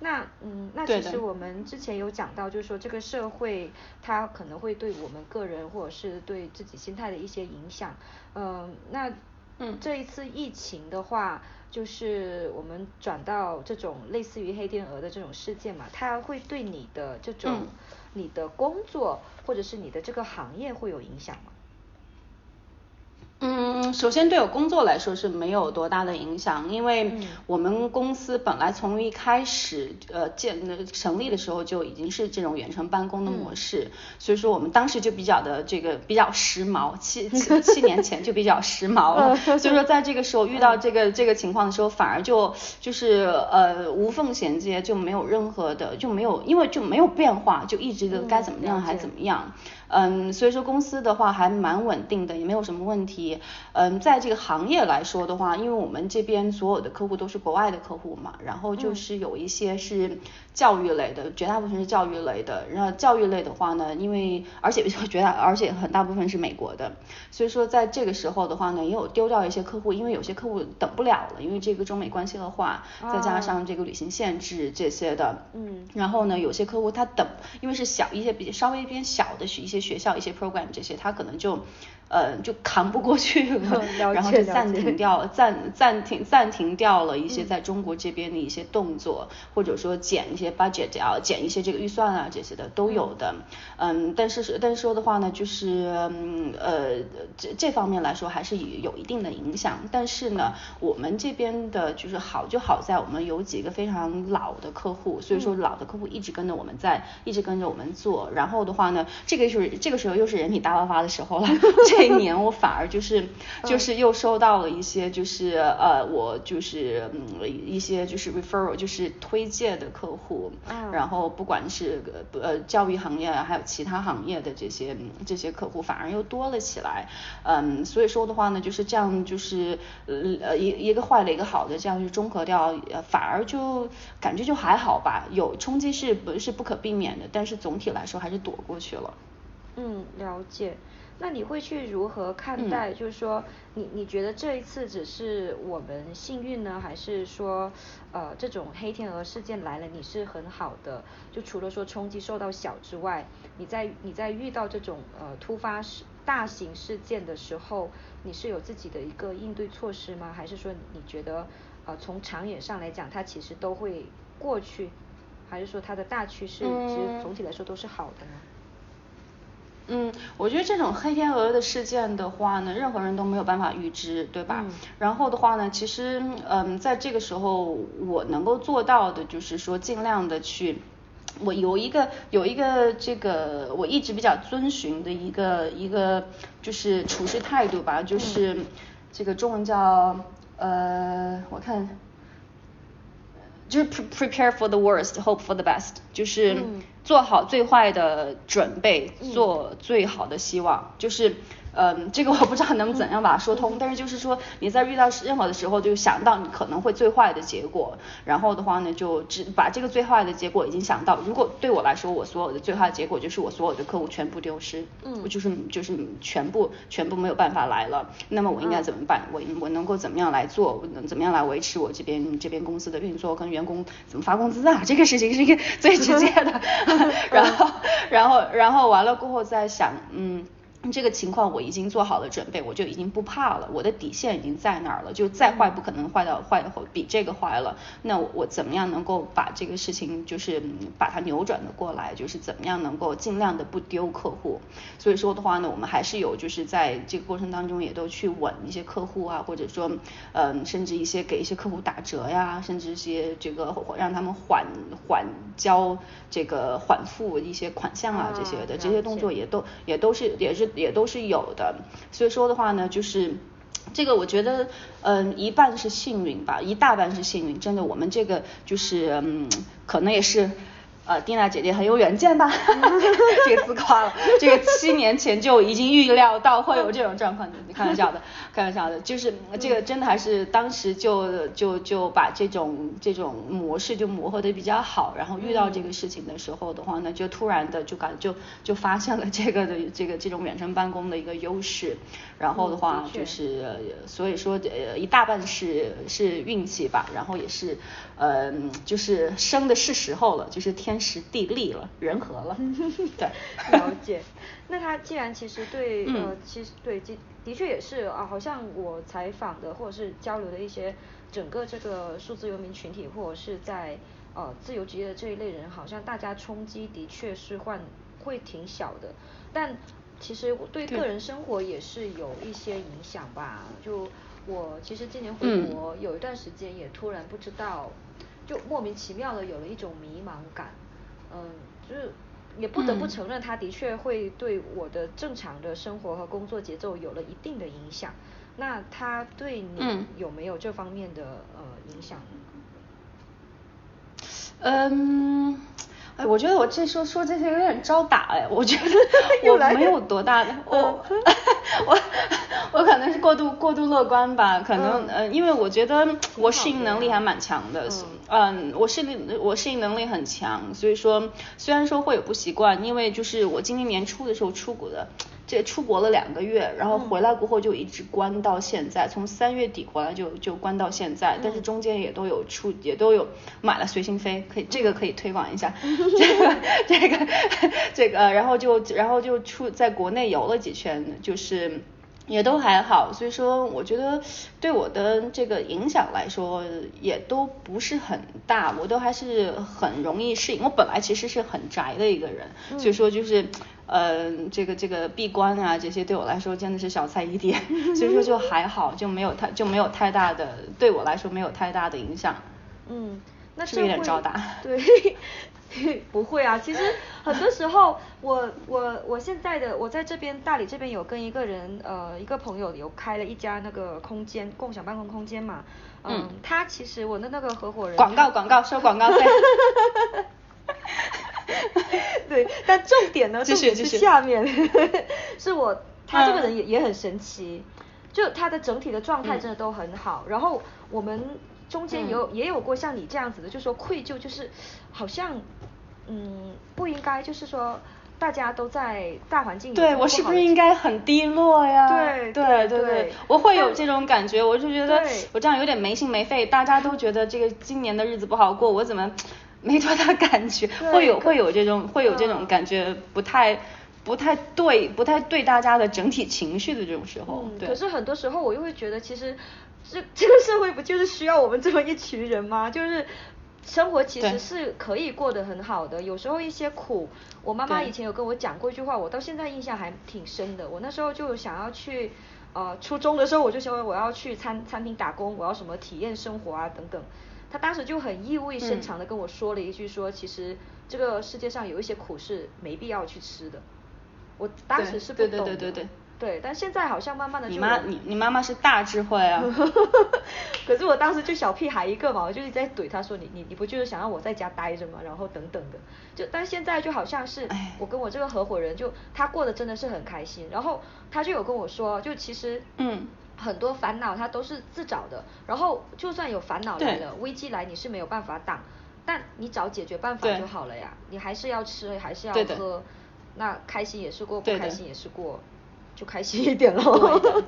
那嗯，那其实我们之前有讲到，就是说这个社会它可能会对我们个人或者是对自己心态的一些影响。嗯，那嗯这一次疫情的话。就是我们转到这种类似于黑天鹅的这种事件嘛，它会对你的这种你的工作或者是你的这个行业会有影响吗？嗯，首先对我工作来说是没有多大的影响，因为我们公司本来从一开始呃建成立的时候就已经是这种远程办公的模式，所以说我们当时就比较的这个比较时髦，七七 七年前就比较时髦了，所以说在这个时候遇到这个这个情况的时候，反而就就是呃无缝衔接，就没有任何的就没有，因为就没有变化，就一直的该怎么样还怎么样。嗯，所以说公司的话还蛮稳定的，也没有什么问题。嗯，在这个行业来说的话，因为我们这边所有的客户都是国外的客户嘛，然后就是有一些是教育类的，绝大部分是教育类的。然后教育类的话呢，因为而且绝大而且很大部分是美国的，所以说在这个时候的话呢，也有丢掉一些客户，因为有些客户等不了了，因为这个中美关系的话，再加上这个旅行限制这些的。嗯。然后呢，有些客户他等，因为是小一些比稍微偏小的是一些。学校一些 program 这些，他可能就。呃，就扛不过去了，然后就暂停掉，暂暂停暂停掉了一些在中国这边的一些动作，或者说减一些 budget 啊，减一些这个预算啊这些的都有的。嗯，但是但是说的话呢，就是呃这这方面来说还是有一定的影响。但是呢，我们这边的就是好就好在我们有几个非常老的客户，所以说老的客户一直跟着我们在，一直跟着我们做。然后的话呢，这个就是这个时候又是人品大爆发的时候了。这一年我反而就是就是又收到了一些就是呃我就是嗯一些就是 referral 就是推荐的客户，然后不管是呃教育行业啊还有其他行业的这些这些客户反而又多了起来，嗯所以说的话呢就是这样就是呃一一个坏的一个好的这样去中和掉，反而就感觉就还好吧，有冲击是不是不可避免的，但是总体来说还是躲过去了。嗯，了解。那你会去如何看待？就是说，你你觉得这一次只是我们幸运呢，还是说，呃，这种黑天鹅事件来了，你是很好的？就除了说冲击受到小之外，你在你在遇到这种呃突发事大型事件的时候，你是有自己的一个应对措施吗？还是说你觉得呃从长远上来讲，它其实都会过去？还是说它的大趋势其实总体来说都是好的呢？嗯，我觉得这种黑天鹅的事件的话呢，任何人都没有办法预知，对吧？然后的话呢，其实嗯，在这个时候我能够做到的就是说，尽量的去，我有一个有一个这个我一直比较遵循的一个一个就是处事态度吧，就是这个中文叫呃，我看。就是 prepare for the worst, hope for the best，就是做好最坏的准备，做最好的希望，就是。嗯，这个我不知道能怎样把它说通，但是就是说你在遇到任何的时候，就想到你可能会最坏的结果，然后的话呢，就只把这个最坏的结果已经想到。如果对我来说，我所有的最坏的结果就是我所有的客户全部丢失，嗯，就是就是全部全部没有办法来了，那么我应该怎么办？我我能够怎么样来做？我能怎么样来维持我这边这边公司的运作？跟员工怎么发工资啊？这个事情是一个 最直接的。然后然后然后完了过后再想，嗯。这个情况我已经做好了准备，我就已经不怕了，我的底线已经在那儿了，就再坏不可能坏到坏比这个坏了。那我怎么样能够把这个事情就是把它扭转的过来？就是怎么样能够尽量的不丢客户？所以说的话呢，我们还是有就是在这个过程当中也都去稳一些客户啊，或者说嗯，甚至一些给一些客户打折呀，甚至一些这个让他们缓缓交这个缓付一些款项啊这些的这些动作也都也都是也是。也都是有的，所以说的话呢，就是这个我觉得，嗯，一半是幸运吧，一大半是幸运，真的，我们这个就是，嗯，可能也是。呃，蒂娜姐姐很有远见吧？这个自夸了。这个七年前就已经预料到会有这种状况，你开玩笑的，开玩笑的。就是这个真的还是当时就就就把这种这种模式就磨合的比较好，然后遇到这个事情的时候的话呢，就突然的就感就就发现了这个的这个这种远程办公的一个优势。然后的话就是所以说呃一大半是是运气吧，然后也是呃就是生的是时候了，就是天。时地利了，人和了，对，了解。那他既然其实对呃，其实对，的的确也是啊，好像我采访的或者是交流的一些整个这个数字游民群体，或者是在呃自由职业的这一类人，好像大家冲击的确是换会挺小的，但其实对个人生活也是有一些影响吧。就我其实今年回国有一段时间，也突然不知道，就莫名其妙的有了一种迷茫感。嗯，就是也不得不承认，他的确会对我的正常的生活和工作节奏有了一定的影响。那他对你有没有这方面的呃影响呢？嗯。哎，我觉得我这说说这些有点招打哎，我觉得 我没有多大的，我我我可能是过度过度乐观吧，可能呃，因为我觉得我适应能力还蛮强的，嗯，我适应我适应能力很强，所以说虽然说会有不习惯，因为就是我今年年初的时候出国的。这出国了两个月，然后回来过后就一直关到现在，从三月底回来就就关到现在，但是中间也都有出，也都有买了随心飞，可以这个可以推广一下，这个这个 这个，然后就然后就出在国内游了几圈，就是也都还好，所以说我觉得对我的这个影响来说也都不是很大，我都还是很容易适应。我本来其实是很宅的一个人，所以说就是。呃，这个这个闭关啊，这些对我来说真的是小菜一碟，所以说就还好，就没有太就没有太大的对我来说没有太大的影响。嗯，那是有点招打。对，不会啊，其实很多时候我我我现在的我在这边大理这边有跟一个人呃一个朋友有开了一家那个空间共享办公空间嘛，嗯，他其实我的那个合伙人广告广告收广告费。对，但重点呢，重点是下面，是我他这个人也也很神奇，就他的整体的状态真的都很好。然后我们中间有也有过像你这样子的，就说愧疚，就是好像嗯不应该，就是说大家都在大环境对我是不是应该很低落呀？对对对对，我会有这种感觉，我就觉得我这样有点没心没肺，大家都觉得这个今年的日子不好过，我怎么？没多大感觉，会有会有这种会有这种感觉，不太不太对，不太对大家的整体情绪的这种时候。嗯，可是很多时候我又会觉得，其实这 这个社会不就是需要我们这么一群人吗？就是生活其实是可以过得很好的，有时候一些苦，我妈妈以前有跟我讲过一句话，我到现在印象还挺深的。我那时候就想要去呃初中的时候，我就说我要去餐餐厅打工，我要什么体验生活啊等等。她当时就很意味深长的跟我说了一句，说其实这个世界上有一些苦是没必要去吃的。我当时是不懂的。对对对对对。对，但现在好像慢慢的。你妈，你你妈妈是大智慧啊。可是我当时就小屁孩一个嘛，我就是在怼他说你你你不就是想让我在家待着嘛，然后等等的。就但现在就好像是我跟我这个合伙人，就他过得真的是很开心，然后他就有跟我说，就其实嗯。很多烦恼他都是自找的，然后就算有烦恼来了，危机来你是没有办法挡，但你找解决办法就好了呀。你还是要吃，还是要喝，那开心也是过，不开心也是过，就开心一点喽。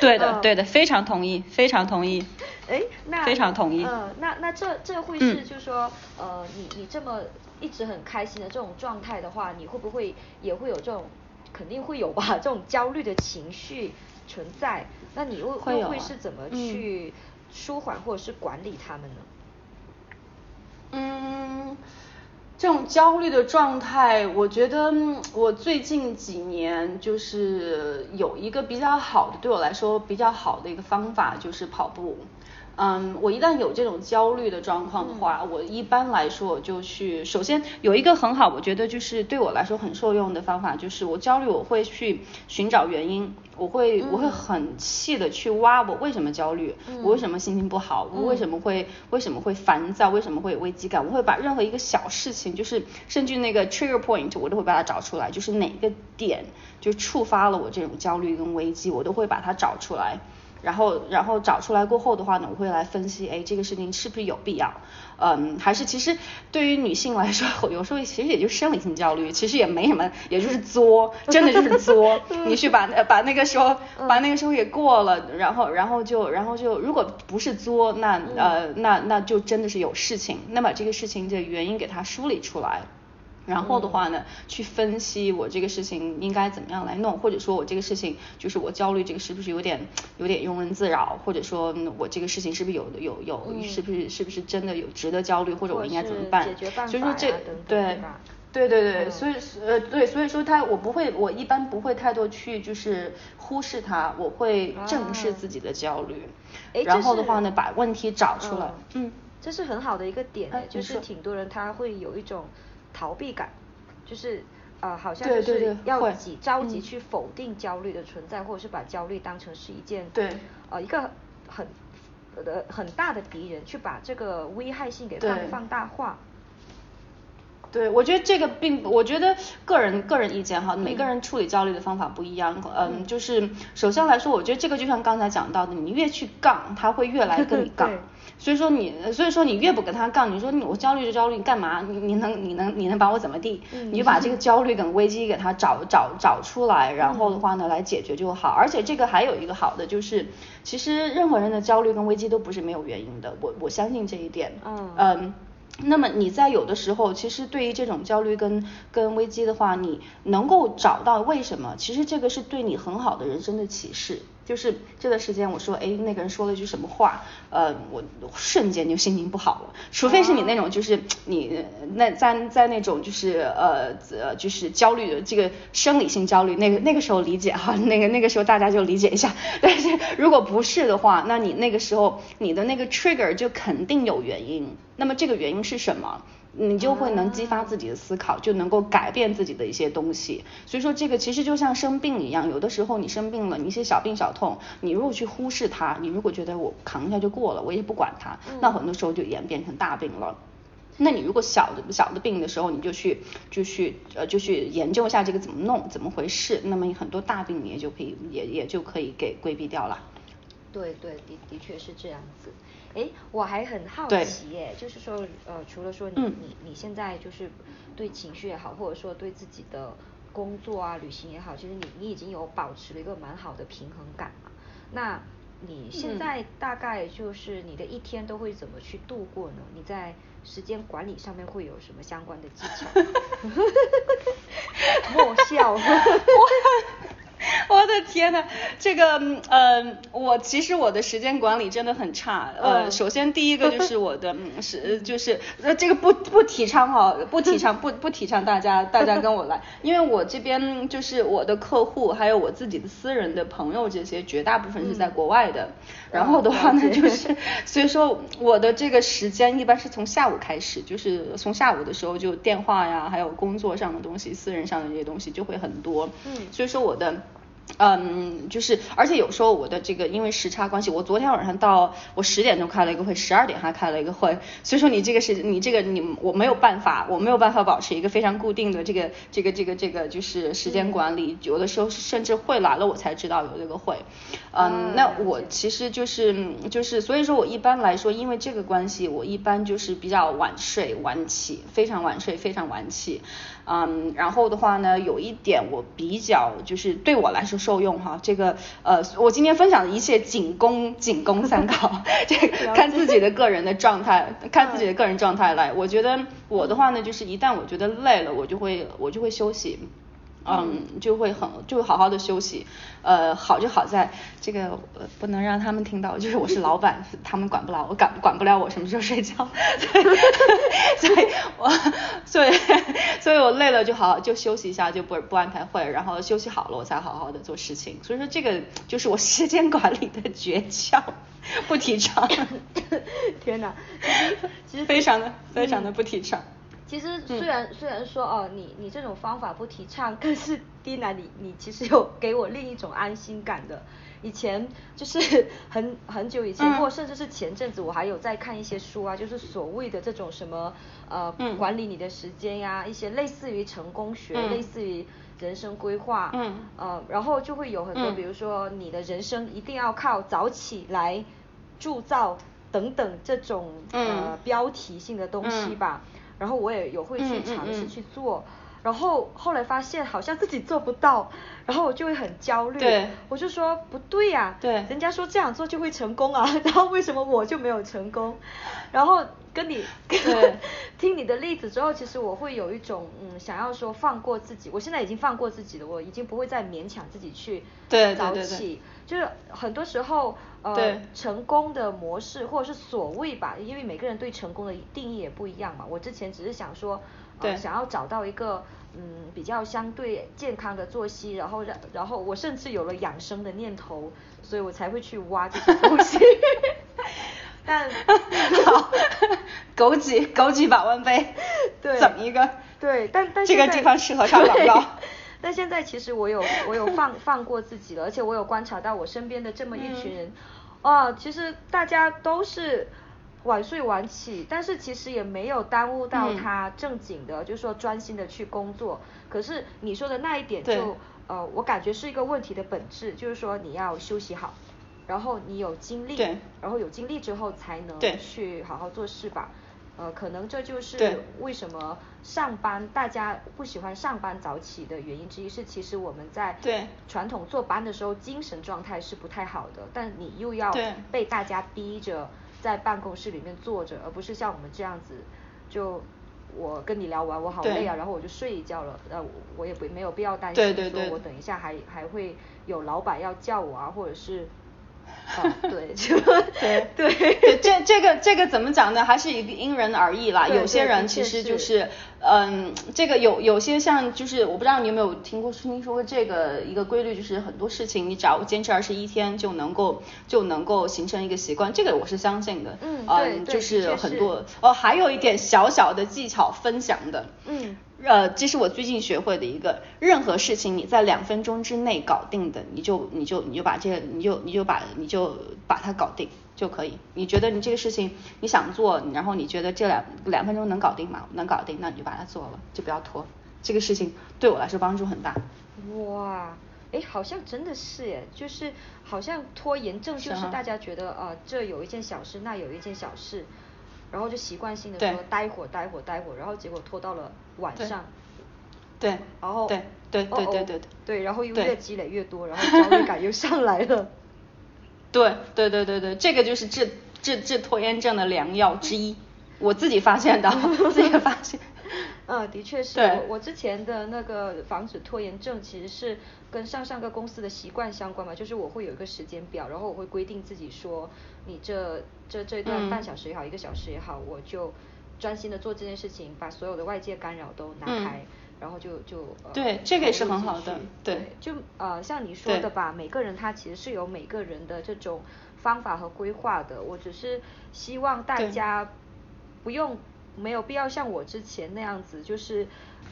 对的，对的，非常同意，非常同意。哎，那非常同意。嗯，那那这这会是就是说，呃，你你这么一直很开心的这种状态的话，你会不会也会有这种肯定会有吧，这种焦虑的情绪存在，那你又会有会是怎么去舒缓或者是管理他们呢？嗯，这种焦虑的状态，我觉得我最近几年就是有一个比较好的，对我来说比较好的一个方法，就是跑步。嗯，我一旦有这种焦虑的状况的话，我一般来说我就去，首先有一个很好，我觉得就是对我来说很受用的方法，就是我焦虑我会去寻找原因，我会我会很细的去挖我为什么焦虑，我为什么心情不好，我为什么会为什么会烦躁，为什么会有危机感，我会把任何一个小事情，就是甚至那个 trigger point 我都会把它找出来，就是哪个点就触发了我这种焦虑跟危机，我都会把它找出来。然后，然后找出来过后的话呢，我会来分析，哎，这个事情是不是有必要？嗯，还是其实对于女性来说，有时候其实也就生理性焦虑，其实也没什么，也就是作，真的就是作。你去把把那个时候把那个时候也过了，然后然后就然后就如果不是作，那呃那那就真的是有事情，那把这个事情的原因给它梳理出来。然后的话呢，去分析我这个事情应该怎么样来弄，或者说我这个事情就是我焦虑这个是不是有点有点庸人自扰，或者说我这个事情是不是有有有是不是是不是真的有值得焦虑，或者我应该怎么办？所以说这对对对对，所以呃对，所以说他我不会，我一般不会太多去就是忽视它，我会正视自己的焦虑，然后的话呢把问题找出来，嗯，这是很好的一个点，就是挺多人他会有一种。逃避感，就是呃，好像就是要急着急去否定焦虑的存在，或者是把焦虑当成是一件对呃一个很呃很大的敌人，去把这个危害性给放放大化。对，我觉得这个并，我觉得个人个人意见哈，每个人处理焦虑的方法不一样。嗯，就是首先来说，我觉得这个就像刚才讲到的，你越去杠，他会越来跟你 杠。所以说你，所以说你越不跟他杠，你说你我焦虑就焦虑，你干嘛？你你能你能你能把我怎么地？你就把这个焦虑跟危机给他找找找出来，然后的话呢来解决就好。而且这个还有一个好的就是，其实任何人的焦虑跟危机都不是没有原因的，我我相信这一点。嗯嗯。那么你在有的时候，其实对于这种焦虑跟跟危机的话，你能够找到为什么？其实这个是对你很好的人生的启示。就是这段时间，我说，哎，那个人说了句什么话，呃，我瞬间就心情不好了。除非是你那种，就是你那在在那种就是呃呃就是焦虑的这个生理性焦虑，那个那个时候理解哈，那个那个时候大家就理解一下。但是如果不是的话，那你那个时候你的那个 trigger 就肯定有原因。那么这个原因是什么？你就会能激发自己的思考，就能够改变自己的一些东西。所以说这个其实就像生病一样，有的时候你生病了，你一些小病小痛，你如果去忽视它，你如果觉得我扛一下就过了，我也不管它，那很多时候就演变成大病了。那你如果小的小的病的时候，你就去就去呃就去研究一下这个怎么弄，怎么回事，那么很多大病你也就可以也也就可以给规避掉了。对对的的确是这样子。哎，我还很好奇耶，就是说，呃，除了说你你你现在就是对情绪也好，或者说对自己的工作啊、旅行也好，其实你你已经有保持了一个蛮好的平衡感嘛。那你现在大概就是你的一天都会怎么去度过呢？你在时间管理上面会有什么相关的技巧？莫笑。我的天呐，这个呃，我其实我的时间管理真的很差。呃，首先第一个就 是我的是就是呃这个不不提倡哈，不提倡不 不提倡大家大家跟我来，因为我这边就是我的客户还有我自己的私人的朋友这些绝大部分是在国外的，然后的话呢就是 所以说我的这个时间一般是从下午开始，就是从下午的时候就电话呀，还有工作上的东西，私人上的这些东西就会很多。嗯，所以说我的。嗯，就是，而且有时候我的这个因为时差关系，我昨天晚上到我十点钟开了一个会，十二点还开了一个会，所以说你这个是你这个你我没有办法，我没有办法保持一个非常固定的这个这个这个这个就是时间管理，有的时候甚至会来了我才知道有这个会。嗯，那我其实就是就是，所以说我一般来说，因为这个关系，我一般就是比较晚睡晚起，非常晚睡非常晚起。嗯，然后的话呢，有一点我比较就是对我来说受用哈，这个呃，我今天分享的一切仅供仅供参考，这个看自己的个人的状态，看自己的个人状态来。我觉得我的话呢，就是一旦我觉得累了，我就会我就会休息。嗯，就会很就会好好的休息。呃，好就好在这个呃不能让他们听到，就是我是老板，他们管不了我，管管不了我什么时候睡觉，所以我所以所以我累了就好就休息一下，就不不安排会，然后休息好了我才好好的做事情。所以说这个就是我时间管理的诀窍，不提倡。天哪，其实非常的非常的不提倡。其实虽然虽然说哦，你你这种方法不提倡，但是 Dina 你你其实有给我另一种安心感的。以前就是 很很久以前，或甚至是前阵子，我还有在看一些书啊，就是所谓的这种什么呃管理你的时间呀，一些类似于成功学，类似于人生规划，呃，然后就会有很多，比如说你的人生一定要靠早起来铸造等等这种呃标题性的东西吧。然后我也有会去尝试去做，然后后来发现好像自己做不到，然后我就会很焦虑。对，我就说不对呀，对，人家说这样做就会成功啊，然后为什么我就没有成功？然后跟你 听你的例子之后，其实我会有一种嗯想要说放过自己，我现在已经放过自己了，我已经不会再勉强自己去早起，就是很多时候。呃，成功的模式或者是所谓吧，因为每个人对成功的定义也不一样嘛。我之前只是想说，呃，想要找到一个嗯比较相对健康的作息，然后让然后我甚至有了养生的念头，所以我才会去挖这些东西。但 好，枸杞枸杞百万杯，对，整一个，对，但但这个地方适合上广告。但现在其实我有我有放放过自己了，而且我有观察到我身边的这么一群人，啊，其实大家都是晚睡晚起，但是其实也没有耽误到他正经的，就是说专心的去工作。可是你说的那一点就呃，我感觉是一个问题的本质，就是说你要休息好，然后你有精力，然后有精力之后才能去好好做事吧。呃，可能这就是为什么上班大家不喜欢上班早起的原因之一，是其实我们在传统坐班的时候精神状态是不太好的，但你又要被大家逼着在办公室里面坐着，而不是像我们这样子，就我跟你聊完我好累啊，然后我就睡一觉了，呃，我也不没有必要担心说我等一下还还会有老板要叫我啊，或者是。对，就对 对，这这个这个怎么讲呢？还是一个因人而异啦。有些人其实就是，嗯，这个有有些像就是，我不知道你有没有听过听说过这个一个规律，就是很多事情你只要坚持二十一天就能够就能够形成一个习惯。这个我是相信的。嗯，对，就是很多哦，还有一点小小的技巧分享的。嗯。呃，这是我最近学会的一个，任何事情你在两分钟之内搞定的，你就你就你就把这个，你就你就把你就把它搞定就可以。你觉得你这个事情你想做，然后你觉得这两两分钟能搞定吗？能搞定，那你就把它做了，就不要拖。这个事情对我来说帮助很大。哇，哎，好像真的是耶，就是好像拖延症就是大家觉得啊，这有一件小事，那有一件小事。然后就习惯性的说待会儿待会儿待会儿，然后结果拖到了晚上。对。然后。对对对对对。对，然后又越积累越多，然后焦虑感又上来了。对对对对对，这个就是治治治拖延症的良药之一，我自己发现的，自己发现。嗯，的确是我我之前的那个防止拖延症，其实是跟上上个公司的习惯相关嘛，就是我会有一个时间表，然后我会规定自己说，你这这这段半小时也好，一个小时也好，我就专心的做这件事情，把所有的外界干扰都拿开，然后就就对，这个也是很好的，对，就呃像你说的吧，每个人他其实是有每个人的这种方法和规划的，我只是希望大家不用。没有必要像我之前那样子，就是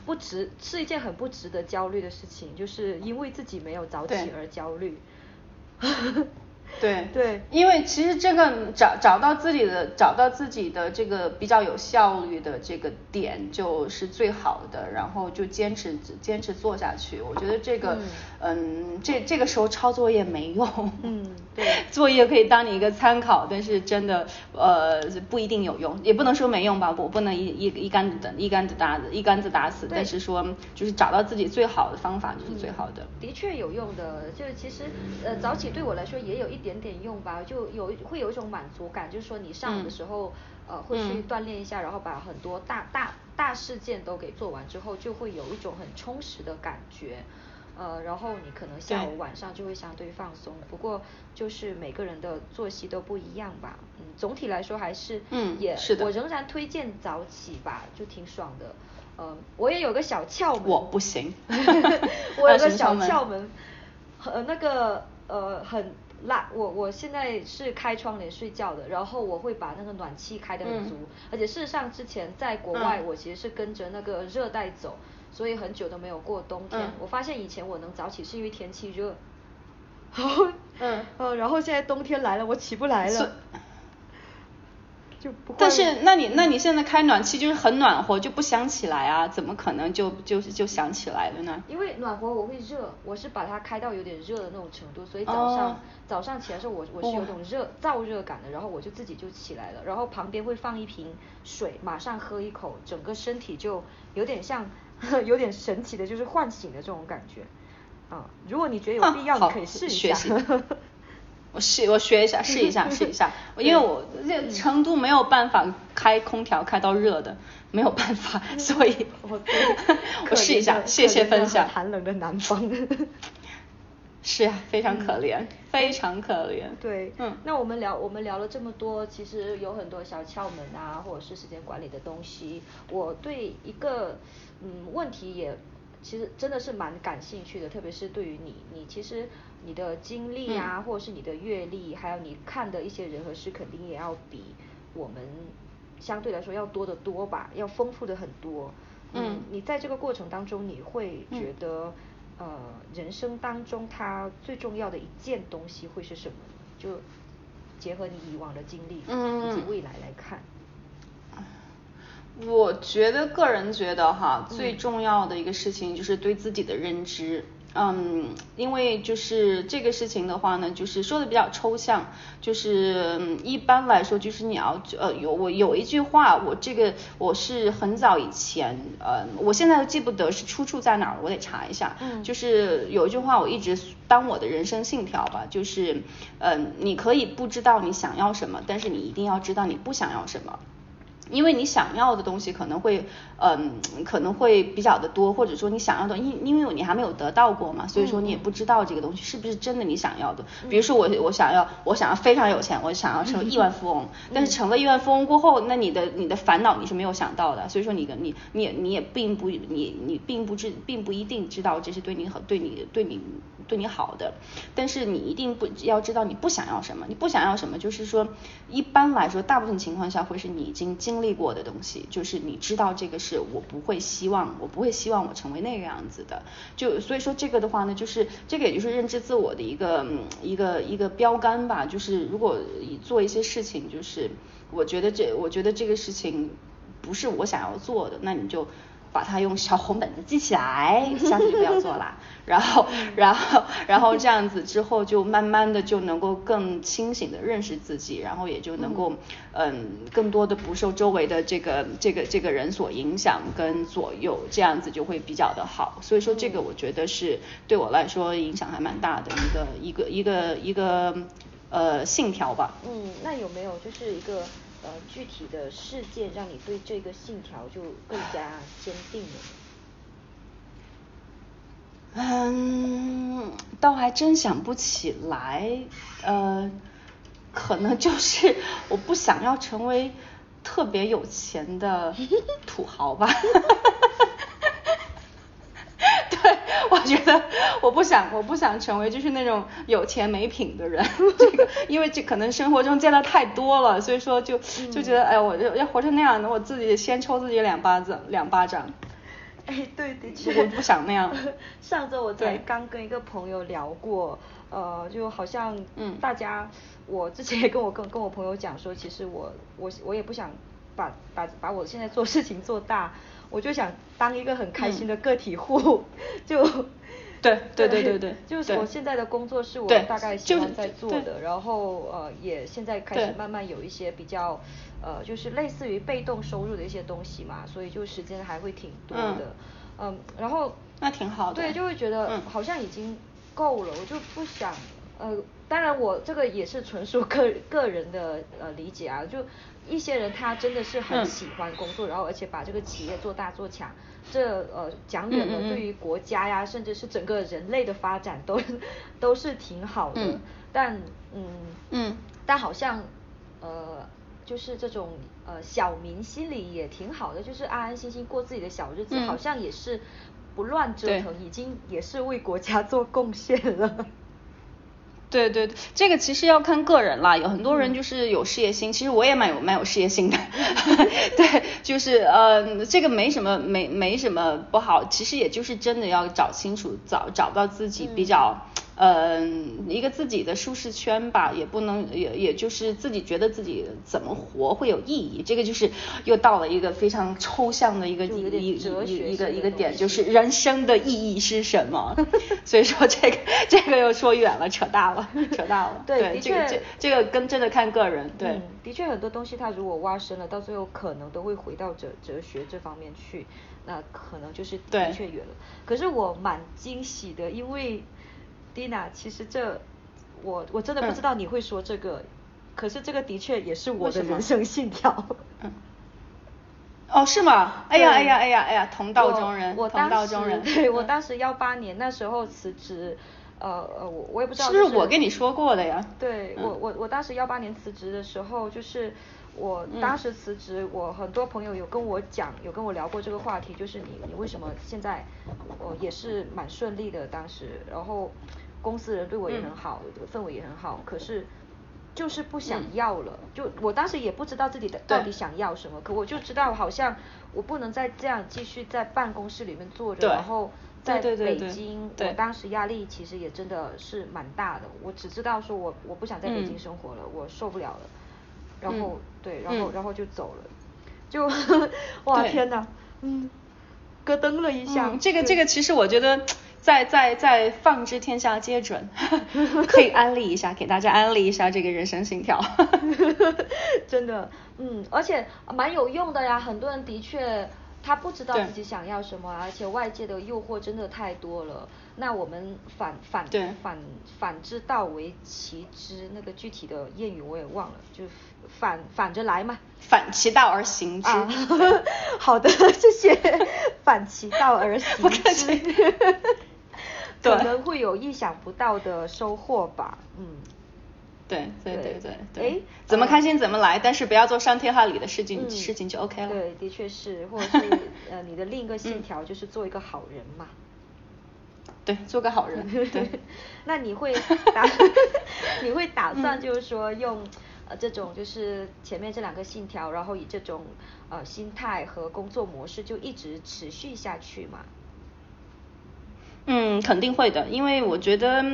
不值，是一件很不值得焦虑的事情，就是因为自己没有早起而焦虑。对。对，因为其实这个找找到自己的找到自己的这个比较有效率的这个点就是最好的，然后就坚持坚持做下去。我觉得这个嗯，这这个时候抄作业没用，嗯，对，作业可以当你一个参考，但是真的呃不一定有用，也不能说没用吧，我不能一一一竿子打一竿子打一竿子打死，但是说就是找到自己最好的方法就是最好的。的确有用的，就是其实呃早起对我来说也有一。点点用吧，就有会有一种满足感，就是说你上午的时候，呃，会去锻炼一下，然后把很多大大大事件都给做完之后，就会有一种很充实的感觉。呃，然后你可能下午晚上就会相对放松，不过就是每个人的作息都不一样吧。嗯，总体来说还是，嗯，也是的，我仍然推荐早起吧，就挺爽的。呃，我也有个小窍门，我不行，我有个小窍门，呃，那个呃很辣，我我现在是开窗帘睡觉的，然后我会把那个暖气开得很足，而且事实上之前在国外我其实是跟着那个热带走。所以很久都没有过冬天。我发现以前我能早起是因为天气热，然 后嗯，呃，然后现在冬天来了，我起不来了。就不。但是，那你那你现在开暖气就是很暖和，就不想起来啊？怎么可能就就就想起来了呢？因为暖和我会热，我是把它开到有点热的那种程度，所以早上早上起来时候我我是有种热燥热感的，然后我就自己就起来了，然后旁边会放一瓶水，马上喝一口，整个身体就有点像。有点神奇的，就是唤醒的这种感觉，啊，如果你觉得有必要，你可以试一下。我试，我学一下，试一下，试一下。因为我这成都没有办法开空调开到热的，没有办法，所以我 我试一下，谢谢分享。寒冷的南方。是呀，非常可怜，非常可怜。对，嗯，那我们聊，我们聊了这么多，其实有很多小窍门啊，或者是时间管理的东西。我对一个嗯问题也其实真的是蛮感兴趣的，特别是对于你，你其实你的经历啊，或者是你的阅历，还有你看的一些人和事，肯定也要比我们相对来说要多得多吧，要丰富的很多。嗯，你在这个过程当中，你会觉得？呃，人生当中它最重要的一件东西会是什么？就结合你以往的经历以及未来来看。我觉得个人觉得哈，最重要的一个事情就是对自己的认知。嗯，因为就是这个事情的话呢，就是说的比较抽象，就是一般来说，就是你要呃有我有一句话，我这个我是很早以前呃，我现在都记不得是出处在哪儿，我得查一下。嗯，就是有一句话我一直当我的人生信条吧，就是嗯，你可以不知道你想要什么，但是你一定要知道你不想要什么。因为你想要的东西可能会，嗯，可能会比较的多，或者说你想要的，因因为你还没有得到过嘛，所以说你也不知道这个东西是不是真的你想要的。比如说我我想要我想要非常有钱，我想要成为亿万富翁，但是成了亿万富翁过后，那你的你的烦恼你是没有想到的，所以说你跟你你也你也并不你你并不知并不一定知道这是对你好对你对你对你好的，但是你一定不要知道你不想要什么，你不想要什么，就是说一般来说大部分情况下会是你已经经经历过的东西，就是你知道这个是我不会希望，我不会希望我成为那个样子的，就所以说这个的话呢，就是这个也就是认知自我的一个一个一个标杆吧，就是如果做一些事情，就是我觉得这我觉得这个事情不是我想要做的，那你就。把它用小红本子记起来，下次就不要做了。然后，然后，然后这样子之后，就慢慢的就能够更清醒的认识自己，然后也就能够，嗯，更多的不受周围的这个这个这个人所影响跟左右，这样子就会比较的好。所以说，这个我觉得是对我来说影响还蛮大的一个一个一个一个呃信条吧。嗯，那有没有就是一个？呃，具体的事件让你对这个信条就更加坚定了。嗯，倒还真想不起来，呃，可能就是我不想要成为特别有钱的土豪吧。我觉得我不想，我不想成为就是那种有钱没品的人。这个，因为这可能生活中见的太多了，所以说就就觉得，哎，我要要活成那样的，我自己先抽自己两巴子，两巴掌。哎，对，的确。我不想那样。上周我才刚跟一个朋友聊过，呃，就好像，嗯，大家，我之前也跟我跟跟我朋友讲说，其实我我我也不想把把把我现在做事情做大。我就想当一个很开心的个体户，就对 对对对对，就是我现在的工作是我大概喜欢在做的，然后呃也现在开始慢慢有一些比较呃就是类似于被动收入的一些东西嘛，所以就时间还会挺多的，嗯，然后那挺好的，对，就会觉得好像已经够了，我就不想呃，当然我这个也是纯属个个人的呃理解啊，就一些人他真的是很喜欢工作，然后而且把这个企业做大做强，这呃讲远了，对于国家呀，甚至是整个人类的发展都都是挺好的。但嗯嗯，但好像呃就是这种呃小民心里也挺好的，就是安安心心过自己的小日子，好像也是不乱折腾，已经也是为国家做贡献了。对对对，这个其实要看个人啦，有很多人就是有事业心，其实我也蛮有蛮有事业心的，对，就是呃，这个没什么没没什么不好，其实也就是真的要找清楚，找找到自己比较。嗯，一个自己的舒适圈吧，也不能也也就是自己觉得自己怎么活会有意义，这个就是又到了一个非常抽象的一个一一一个一个点，就是人生的意义是什么？所以说这个这个又说远了，扯大了，扯大了。对，这个这这个跟真的看个人。对，的确很多东西它如果挖深了，到最后可能都会回到哲哲学这方面去，那可能就是的确远了。可是我蛮惊喜的，因为。Dina，其实这我我真的不知道你会说这个，可是这个的确也是我的人生信条。嗯。哦，是吗？哎呀哎呀哎呀哎呀，同道中人，同道中人。对，我当时幺八年那时候辞职，呃呃，我我也不知道。是不是我跟你说过的呀？对，我我我当时幺八年辞职的时候，就是我当时辞职，我很多朋友有跟我讲，有跟我聊过这个话题，就是你你为什么现在，我也是蛮顺利的当时，然后。公司人对我也很好，氛围也很好，可是就是不想要了。就我当时也不知道自己的到底想要什么，可我就知道好像我不能再这样继续在办公室里面坐着，然后在北京，我当时压力其实也真的是蛮大的。我只知道说我我不想在北京生活了，我受不了了。然后对，然后然后就走了，就 哇天哪，嗯，咯噔了一下。这个这个其实我觉得。在在在放之天下皆准，可以安利一下，给大家安利一下这个人生信条，真的，嗯，而且蛮有用的呀。很多人的确他不知道自己想要什么，而且外界的诱惑真的太多了。那我们反反反反之道为其之，那个具体的谚语我也忘了，就反反着来嘛。反其道而行之。好的，谢谢。反其道而行之。可能会有意想不到的收获吧，嗯，对对对对对，哎，怎么开心怎么来，但是不要做伤天害理的事情，事情就 OK 了。对，的确是，或者是呃，你的另一个信条就是做一个好人嘛。对，做个好人。对。那你会 打，你会打算就是说用呃这种就是前面这两个信条，然后以这种呃心态和工作模式就一直持续下去吗？嗯，肯定会的，因为我觉得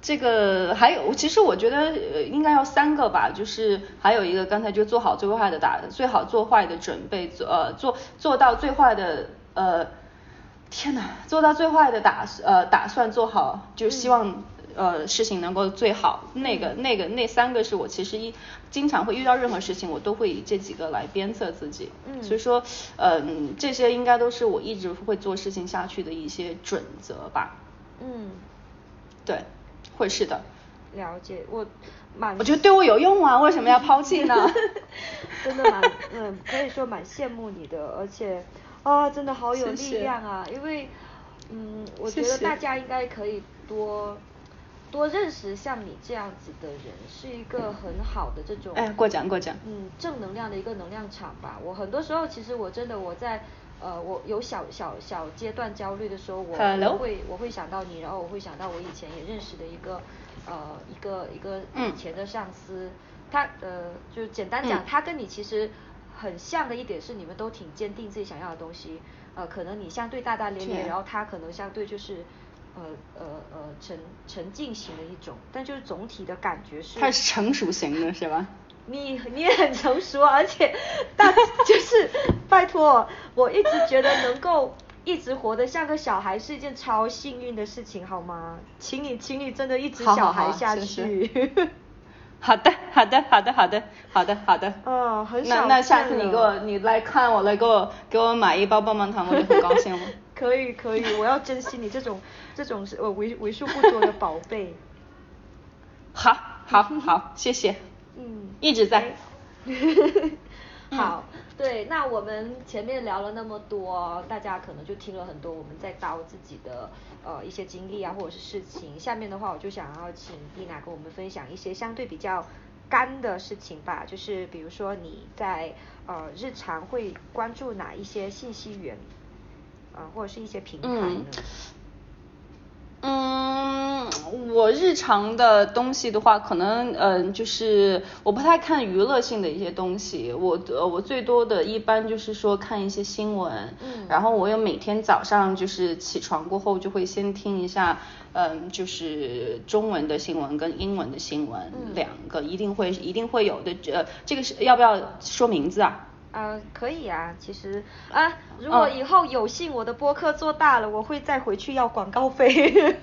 这个还有，其实我觉得应该要三个吧，就是还有一个刚才就做好最坏的打，最好做坏的准备，做呃做做到最坏的呃，天呐，做到最坏的打呃打算做好，就希望。呃，事情能够最好，那个、那个、那三个是我其实一经常会遇到任何事情，我都会以这几个来鞭策自己。嗯，所以说，嗯，这些应该都是我一直会做事情下去的一些准则吧。嗯，对，会是的。了解，我蛮，我觉得对我有用啊，为什么要抛弃呢？真的蛮，嗯，可以说蛮羡慕你的，而且啊，真的好有力量啊，因为，嗯，我觉得大家应该可以多。多认识像你这样子的人，是一个很好的这种哎过奖过奖，嗯，正能量的一个能量场吧。我很多时候其实我真的我在呃我有小小小阶段焦虑的时候，我会我会想到你，然后我会想到我以前也认识的一个呃一个一个以前的上司，他呃就简单讲，他跟你其实很像的一点是你们都挺坚定自己想要的东西，呃可能你相对大大咧咧，然后他可能相对就是。呃呃呃，沉沉静型的一种，但就是总体的感觉是。他是成熟型的是吧？你你也很成熟，而且大就是拜托，我一直觉得能够一直活得像个小孩是一件超幸运的事情，好吗？请你请你真的一直小孩下去。好的好的好的好的好的好的。嗯，很那那下次你给我你来看我来给我给我买一包棒棒糖，我就很高兴了。可以可以，我要珍惜你这种 这种是呃为为数不多的宝贝。好，好，好，谢谢。嗯，一直在。好，对，那我们前面聊了那么多，大家可能就听了很多我们在叨自己的呃一些经历啊，或者是事情。下面的话，我就想要请丽娜跟我们分享一些相对比较干的事情吧，就是比如说你在呃日常会关注哪一些信息源，啊或者是一些平台呢？我日常的东西的话，可能嗯就是我不太看娱乐性的一些东西，我呃我最多的一般就是说看一些新闻，嗯，然后我有每天早上就是起床过后就会先听一下，嗯就是中文的新闻跟英文的新闻两个一定会一定会有的，呃这个是要不要说名字啊？啊，可以啊，其实啊，如果以后有幸我的播客做大了，我会再回去要广告费。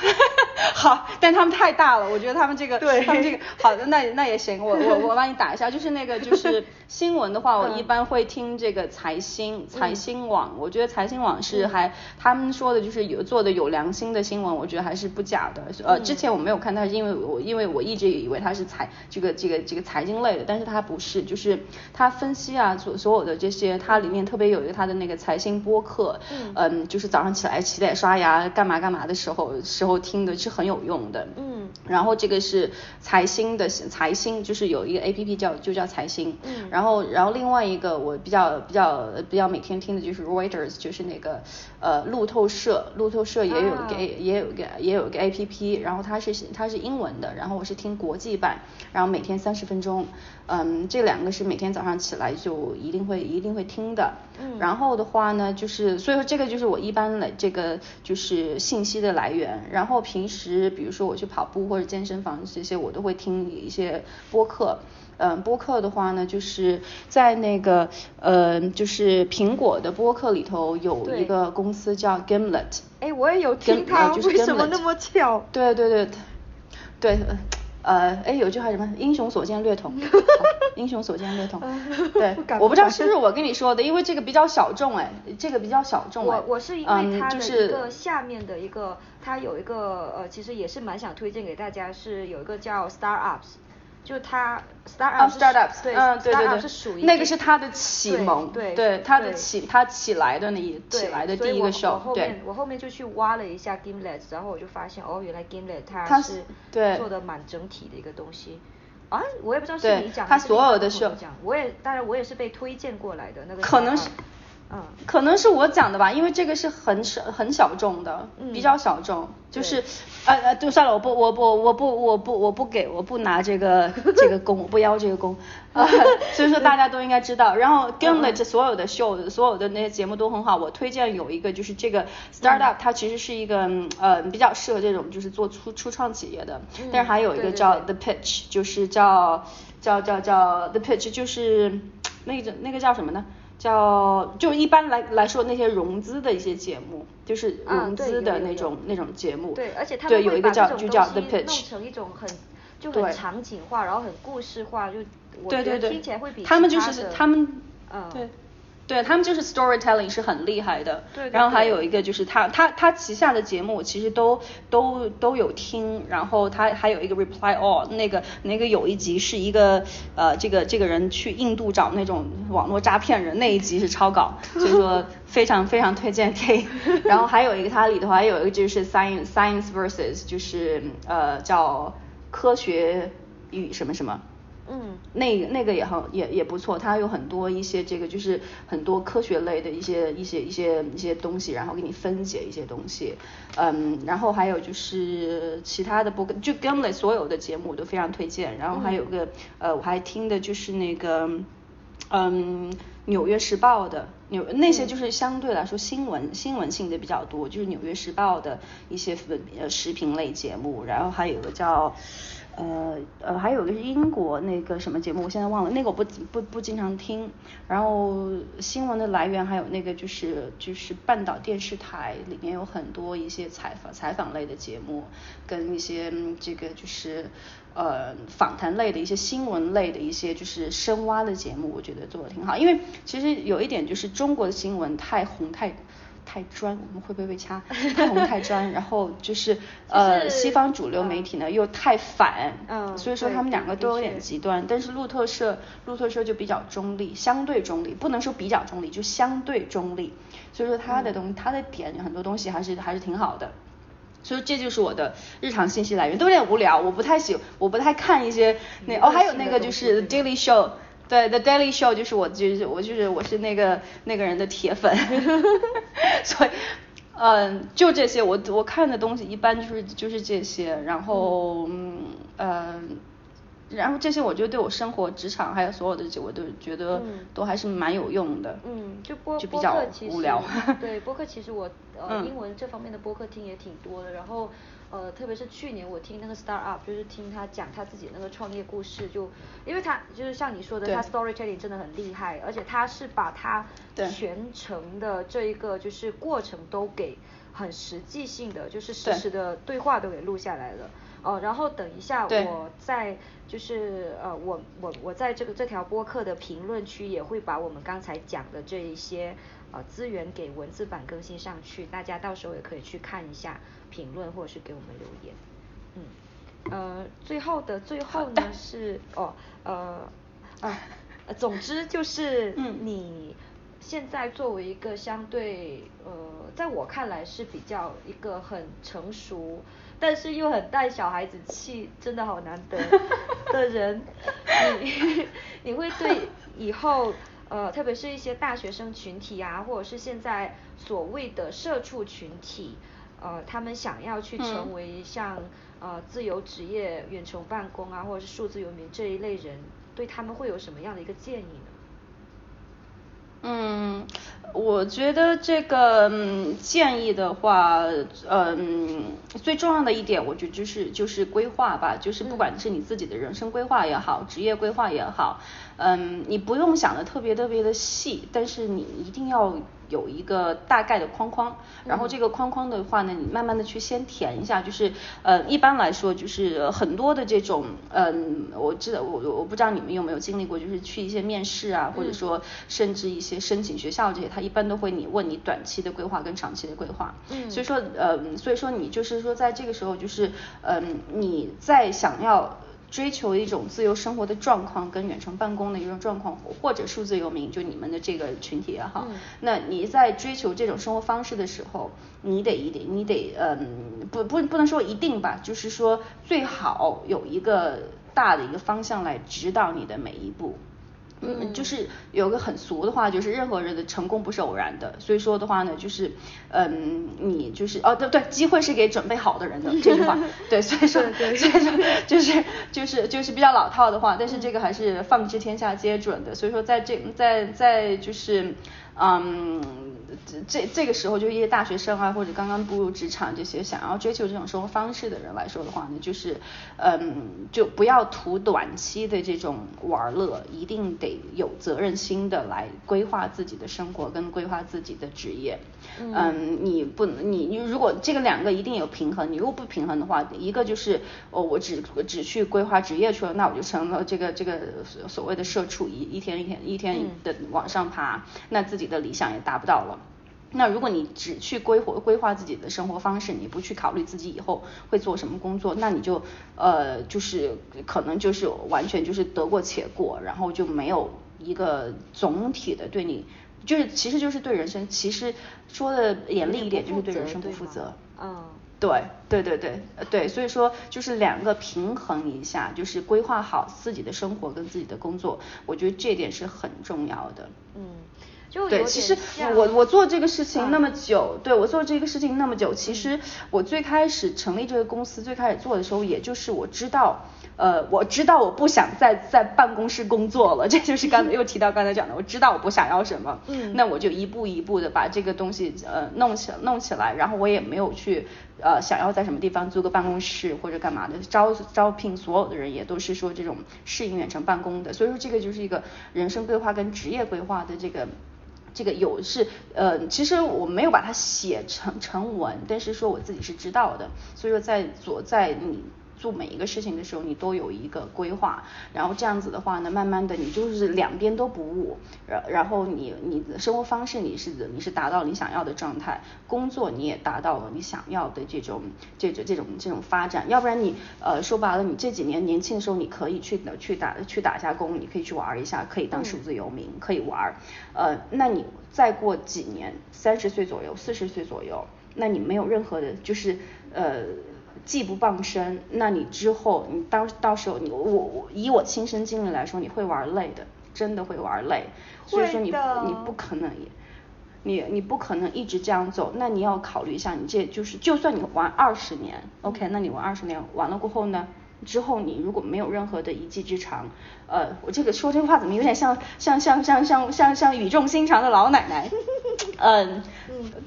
好，但他们太大了，我觉得他们这个，对，他们这个，好的，那那也行，我我我帮你打一下，就是那个就是 新闻的话，我一般会听这个财新财新网，我觉得财新网是还他们说的就是有做的有良心的新闻，我觉得还是不假的。呃，之前我没有看它，因为我因为我一直以为它是财这个这个这个财经类的，但是它不是，就是它分析啊所所有的这些，它里面特别有一个它的那个财新播客，嗯，就是早上起来起来刷牙干嘛干嘛的时候时候听的是很有用的，嗯，然后这个是财新的财新，就是有一个 A P P 叫就叫财新，嗯，然后然后另外一个我比较比较比较每天听的就是 Reuters，就是那个呃路透社，路透社也有个也有个也有个 A P P，然后它是它是英文的，然后我是听国际版，然后每天三十分钟，嗯，这两个是每天早上起来就一定会一定会听的，嗯，然后的话呢，就是所以说这个就是我一般来这个就是信息的来源，然后平时比如说我去跑步或者健身房这些，我都会听一些播客。嗯，播客的话呢，就是在那个呃，就是苹果的播客里头有一个公司叫 Gimlet。哎，我也有听它，为什么那么巧？对对对，对。呃，哎，有句话什么？英雄所见略同。英雄所见略同。对，我不知道是不是我跟你说的，因为这个比较小众，哎，这个比较小众。我我是因为它的一个下面的一个，它有一个呃，其实也是蛮想推荐给大家，是有一个叫 Startups。就他 startups，对，嗯，对对对，是属于那个是他的启蒙，对对，它的起，它起来的那一起来的第一个 show，对。我后面就去挖了一下 Gimlet，然后我就发现哦，原来 Gimlet 它是做的蛮整体的一个东西。啊，我也不知道是你讲他所有的 show，我也当然我也是被推荐过来的那个。可能是。嗯，可能是我讲的吧，因为这个是很小很小众的，比较小众，就是呃呃，就算了，我不我不我不我不我不给我不拿这个 这个功，我不邀这个功，啊，所以说大家都应该知道。然后 Gimlet 所有的 show 所有的那些节目都很好，我推荐有一个就是这个 startup，它其实是一个呃比较适合这种就是做初初创企业的，但是还有一个叫 The Pitch，就是叫叫叫叫 The Pitch，就是那个那个叫什么呢？叫就一般来来说那些融资的一些节目，就是融资的那种那种节目。对，而且他们会把这种东西弄成一种很就很场景化，然后很故事化，就我觉得听起来会比他们就是他们嗯。对。对他们就是 storytelling 是很厉害的，对。然后还有一个就是他他他旗下的节目其实都都都有听，然后他还有一个 reply all 那个那个有一集是一个呃这个这个人去印度找那种网络诈骗人那一集是超搞，所以说非常非常推荐听。然后还有一个它里头还有一个就是 science science versus 就是呃叫科学与什么什么。嗯，那个那个也很也也不错，它有很多一些这个就是很多科学类的一些一些一些一些东西，然后给你分解一些东西，嗯，然后还有就是其他的播客，就 Gimlet 所有的节目我都非常推荐，然后还有个呃我还听的就是那个嗯纽约时报的纽那些就是相对来说新闻新闻性的比较多，就是纽约时报的一些呃时评类节目，然后还有个叫。呃呃，还有个是英国那个什么节目，我现在忘了，那个我不不不经常听。然后新闻的来源还有那个就是就是半岛电视台里面有很多一些采访采访类的节目，跟一些这个就是呃访谈类的一些新闻类的一些就是深挖的节目，我觉得做的挺好。因为其实有一点就是中国的新闻太红太。太专，我们会不会被掐？太红太专，然后就是呃西方主流媒体呢又太反，嗯所以说他们两个都有点极端。但是路透社路透社就比较中立，相对中立，不能说比较中立，就相对中立。所以说他的东西，他的点很多东西还是还是挺好的。所以这就是我的日常信息来源，都有点无聊，我不太喜，我不太看一些那哦，还有那个就是 Daily Show，对 The Daily Show 就是我就是我就是我是那个那个人的铁粉，所以嗯就这些，我我看的东西一般就是就是这些，然后嗯呃。然后这些我觉得对我生活、职场还有所有的这，我都觉得都还是蛮有用的。嗯，就播就比较无聊。对，播客其实我呃英文这方面的播客听也挺多的。然后呃特别是去年我听那个 Start Up，就是听他讲他自己那个创业故事，就因为他就是像你说的，他 Storytelling 真的很厉害，而且他是把他全程的这一个就是过程都给很实际性的，就是实时的对话都给录下来了。哦，然后等一下我在就是呃我我我在这个这条播客的评论区也会把我们刚才讲的这一些呃资源给文字版更新上去，大家到时候也可以去看一下评论或者是给我们留言。嗯，呃最后的最后呢是哦呃啊 总之就是你现在作为一个相对呃在我看来是比较一个很成熟。但是又很带小孩子气，真的好难得 的人，你 你会对以后呃，特别是一些大学生群体啊，或者是现在所谓的社畜群体，呃，他们想要去成为像呃自由职业、远程办公啊，或者是数字游民这一类人，对他们会有什么样的一个建议呢？嗯，我觉得这个建议的话，嗯，最重要的一点，我觉得就是就是规划吧，就是不管是你自己的人生规划也好，职业规划也好，嗯，你不用想的特别特别的细，但是你一定要。有一个大概的框框，然后这个框框的话呢，你慢慢的去先填一下，就是呃一般来说就是很多的这种嗯，我知道我我不知道你们有没有经历过，就是去一些面试啊，或者说甚至一些申请学校这些，他一般都会你问你短期的规划跟长期的规划，嗯，所以说呃所以说你就是说在这个时候就是嗯你在想要。追求一种自由生活的状况，跟远程办公的一种状况，或者数字游民，就你们的这个群体也好，那你在追求这种生活方式的时候，你得一定，你得嗯，不不不能说一定吧，就是说最好有一个大的一个方向来指导你的每一步。嗯，就是有个很俗的话，就是任何人的成功不是偶然的。所以说的话呢，就是嗯，你就是哦，对对，机会是给准备好的人的这句话，对，所以说，所以说就是就是就是比较老套的话，但是这个还是放之天下皆准的。所以说，在这在在就是嗯。这这个时候，就一些大学生啊，或者刚刚步入职场这些想要追求这种生活方式的人来说的话呢，就是嗯，就不要图短期的这种玩乐，一定得有责任心的来规划自己的生活跟规划自己的职业。嗯，你不能，你你如果这个两个一定有平衡，你如果不平衡的话，一个就是哦，我只只去规划职业去了，那我就成了这个这个所谓的社畜，一一天一天一天的往上爬，那自己的理想也达不到了。那如果你只去规划规划自己的生活方式，你不去考虑自己以后会做什么工作，那你就呃就是可能就是完全就是得过且过，然后就没有一个总体的对你，就是其实就是对人生，其实说的严厉一点就是对人生不负责。嗯，对对对对对，所以说就是两个平衡一下，就是规划好自己的生活跟自己的工作，我觉得这点是很重要的。嗯。对，其实我我做这个事情那么久，对我做这个事情那么久，其实我最开始成立这个公司，最开始做的时候，也就是我知道，呃，我知道我不想再在办公室工作了，这就是刚才又提到刚才讲的，我知道我不想要什么，嗯，那我就一步一步的把这个东西呃弄起弄起来，然后我也没有去呃想要在什么地方租个办公室或者干嘛的，招招聘所有的人也都是说这种适应远程办公的，所以说这个就是一个人生规划跟职业规划的这个。这个有是呃，其实我没有把它写成成文，但是说我自己是知道的，所以说在左在你做每一个事情的时候，你都有一个规划，然后这样子的话呢，慢慢的你就是两边都不误，然然后你你的生活方式你是你是达到你想要的状态，工作你也达到了你想要的这种这种这种这种发展，要不然你呃说白了，你这几年年轻的时候你可以去去打去打下工，你可以去玩一下，可以当数字游民，可以玩，呃，那你再过几年，三十岁左右，四十岁左右。那你没有任何的，就是呃，技不傍身，那你之后你到到时候你我我以我亲身经历来说，你会玩累的，真的会玩累，所以说你你不可能，你你不可能一直这样走，那你要考虑一下，你这就是就算你玩二十年，OK，那你玩二十年完了过后呢？之后你如果没有任何的一技之长，呃，我这个说这话怎么有点像像像像像像像语重心长的老奶奶？嗯，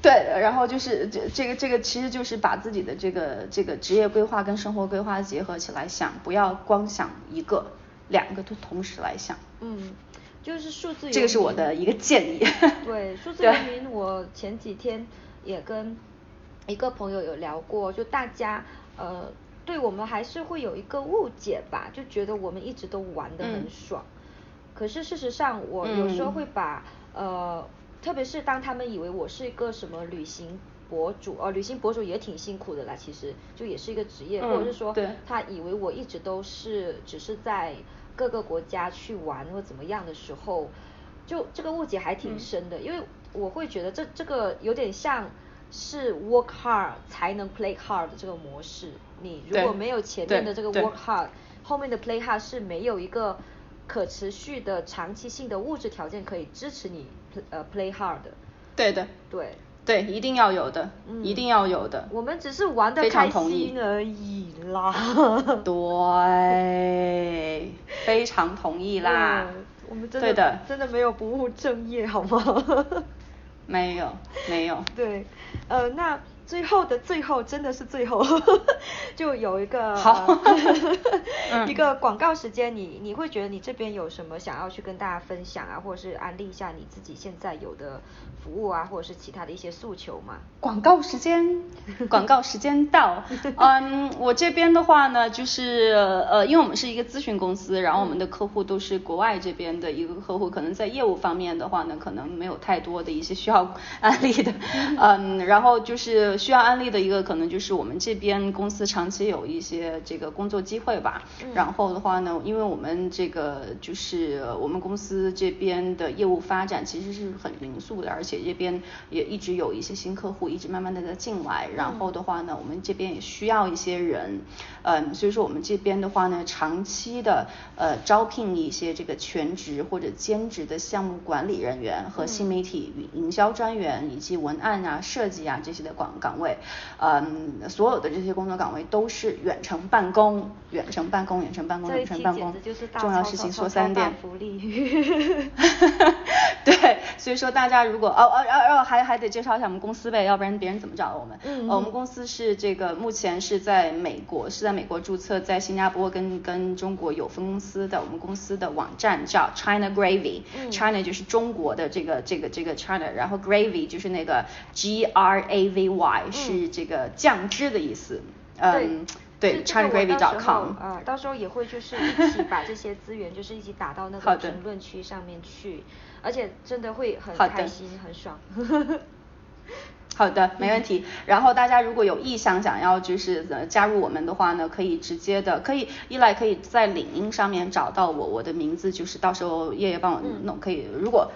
对，然后就是这这个这个其实就是把自己的这个这个职业规划跟生活规划结合起来想，不要光想一个，两个都同时来想。嗯，就是数字。这个是我的一个建议。对，数字游民，我前几天也跟一个朋友有聊过，就大家呃。对我们还是会有一个误解吧，就觉得我们一直都玩得很爽。可是事实上，我有时候会把呃，特别是当他们以为我是一个什么旅行博主，呃，旅行博主也挺辛苦的啦，其实就也是一个职业，或者是说他以为我一直都是只是在各个国家去玩或怎么样的时候，就这个误解还挺深的，因为我会觉得这这个有点像是 work hard 才能 play hard 的这个模式。你如果没有前面的这个 work hard，后面的 play hard 是没有一个可持续的长期性的物质条件可以支持你呃 play hard 的。对的。对。对，一定要有的，一定要有的。我们只是玩的开心而已啦。对，非常同意啦。我们真的真的没有不务正业好吗？没有，没有。对，呃，那。最后的最后，真的是最后，就有一个好 一个广告时间，你你会觉得你这边有什么想要去跟大家分享啊，或者是安利一下你自己现在有的服务啊，或者是其他的一些诉求吗？广告时间，广告时间到。嗯，我这边的话呢，就是呃，因为我们是一个咨询公司，然后我们的客户都是国外这边的一个客户，可能在业务方面的话呢，可能没有太多的一些需要安利的。嗯，然后就是。需要安利的一个可能就是我们这边公司长期有一些这个工作机会吧。然后的话呢，因为我们这个就是我们公司这边的业务发展其实是很匀速的，而且这边也一直有一些新客户一直慢慢的在进来。然后的话呢，我们这边也需要一些人，嗯，所以说我们这边的话呢，长期的呃招聘一些这个全职或者兼职的项目管理人员和新媒体与营销专员以及文案啊、设计啊这些的广岗位，嗯，所有的这些工作岗位都是远程办公，远程办公，远程办公，远程办公。重要事情说三遍。福利。对，所以说大家如果哦哦哦哦，还还得介绍一下我们公司呗，要不然别人怎么找到我们？嗯。我们公司是这个目前是在美国，是在美国注册，在新加坡跟跟中国有分公司的。我们公司的网站叫 China Gravy，China 就是中国的这个这个这个 China，然后 Gravy 就是那个 G R A V Y。是这个酱汁的意思，嗯，对，ChinaGravy.com，啊，到时候也会就是一起把这些资源就是一起打到那个评论区上面去，而且真的会很开心，很爽。好的，没问题。然后大家如果有意向想要就是加入我们的话呢，可以直接的，可以依赖可以在领英上面找到我，我的名字就是到时候叶叶帮我弄，可以如果。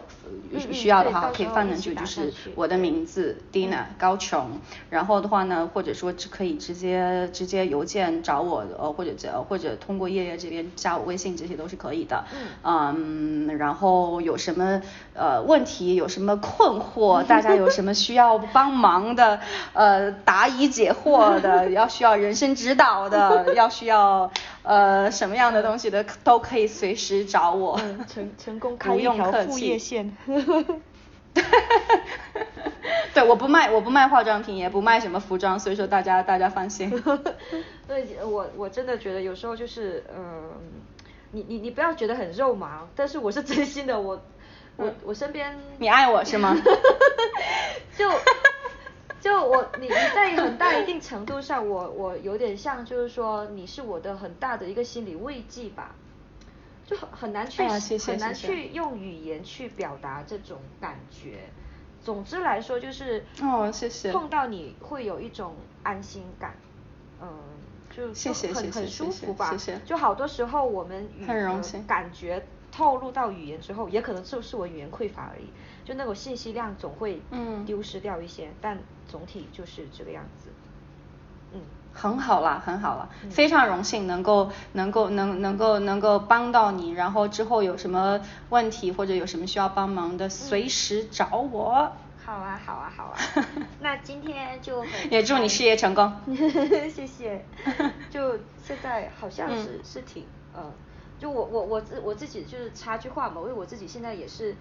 需要的话可以放进去，就是我的名字 Dina 高琼，然后的话呢，或者说可以直接直接邮件找我，呃或者或者通过叶叶这边加我微信，这些都是可以的。嗯，然后有什么呃问题，有什么困惑，大家有什么需要帮忙的，呃答疑解惑的，要需要人生指导的，要需要。呃，什么样的东西的都可以随时找我。成 成功开一条副业线。对，我不卖，我不卖化妆品，也不卖什么服装，所以说大家大家放心。对，我我真的觉得有时候就是，嗯，你你你不要觉得很肉麻，但是我是真心的，我我我身边。你爱我是吗？就。就我你你在很大一定程度上，我我有点像就是说你是我的很大的一个心理慰藉吧，就很很难去很难去用语言去表达这种感觉。总之来说就是哦谢谢碰到你会有一种安心感，嗯，就就很很舒服吧。就好多时候我们语感觉透露到语言之后，也可能就是我语言匮乏而已。就那种信息量总会丢失掉一些，但总体就是这个样子。嗯，很好啦，很好了，非常荣幸能够能够能能够能够帮到你，然后之后有什么问题或者有什么需要帮忙的，随时找我。好啊，好啊，好啊。那今天就也祝你事业成功。谢谢。就现在好像是是挺呃，就我我我自我自己就是插句话嘛，因为我自己现在也是。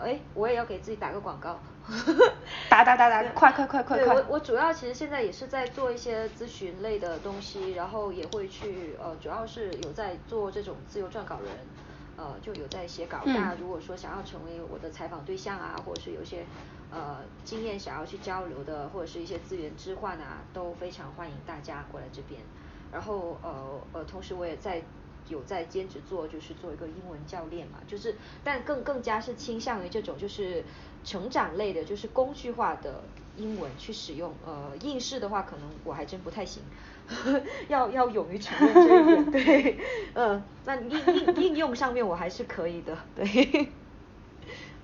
哎，我也要给自己打个广告，打打打打，快快快快快！我我主要其实现在也是在做一些咨询类的东西，然后也会去呃，主要是有在做这种自由撰稿人，呃，就有在写稿。大家如果说想要成为我的采访对象啊，或者是有一些呃经验想要去交流的，或者是一些资源置换啊，都非常欢迎大家过来这边。然后呃呃，同时我也在。有在兼职做，就是做一个英文教练嘛，就是，但更更加是倾向于这种就是成长类的，就是工具化的英文去使用。呃，应试的话，可能我还真不太行，要要勇于承认这一点。对，呃，那应应应用上面我还是可以的，对，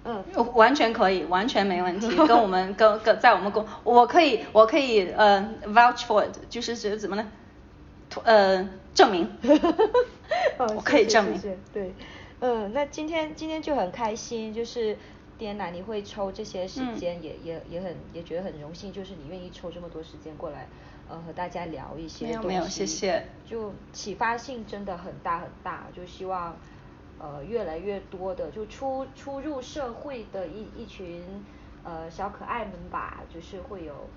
嗯，完全可以，完全没问题。跟我们跟跟在我们公，我可以我可以呃 vouch for it，就是是怎么呢？呃，证明。我可以证明，对，嗯，那今天今天就很开心，就是爹奶你会抽这些时间，也也也很也觉得很荣幸，就是你愿意抽这么多时间过来，呃，和大家聊一些东西，没有谢谢，就启发性真的很大很大，就希望呃越来越多的就初初入社会的一一群呃小可爱们吧，就是会有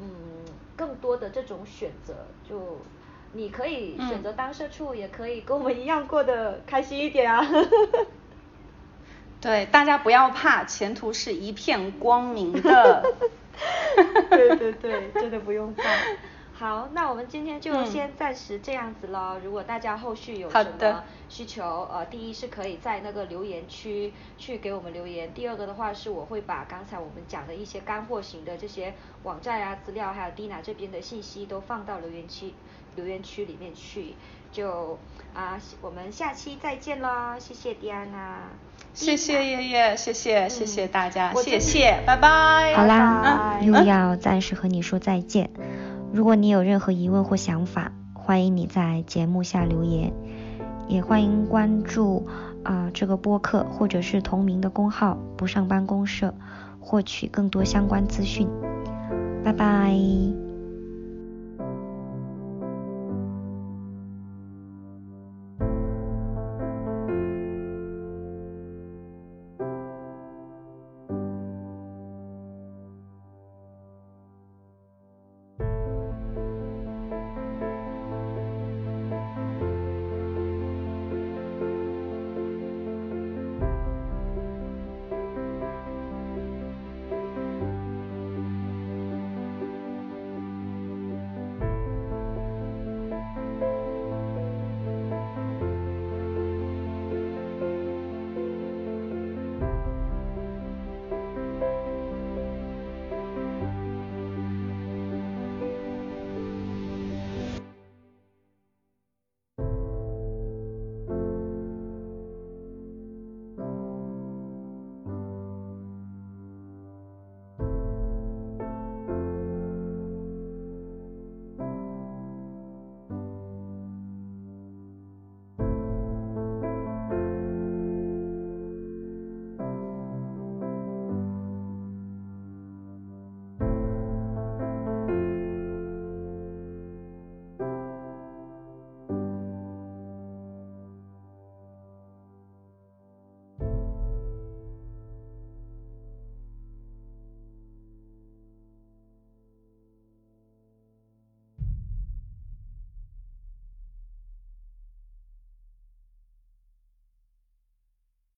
嗯更多的这种选择就。你可以选择当社畜，也可以跟我们一样过得开心一点啊。对，大家不要怕，前途是一片光明的。对对对，真的不用怕。好，那我们今天就先暂时这样子了。如果大家后续有什么需求，呃，第一是可以在那个留言区去给我们留言。第二个的话是我会把刚才我们讲的一些干货型的这些网站啊资料，还有 Dina 这边的信息都放到留言区。留言区里面去，就啊，我们下期再见喽，谢谢迪安娜，谢谢爷爷，谢谢谢谢大家，谢谢，拜拜。好啦，又要暂时和你说再见。如果你有任何疑问或想法，欢迎你在节目下留言，也欢迎关注啊这个播客或者是同名的公号不上班公社，获取更多相关资讯。拜拜。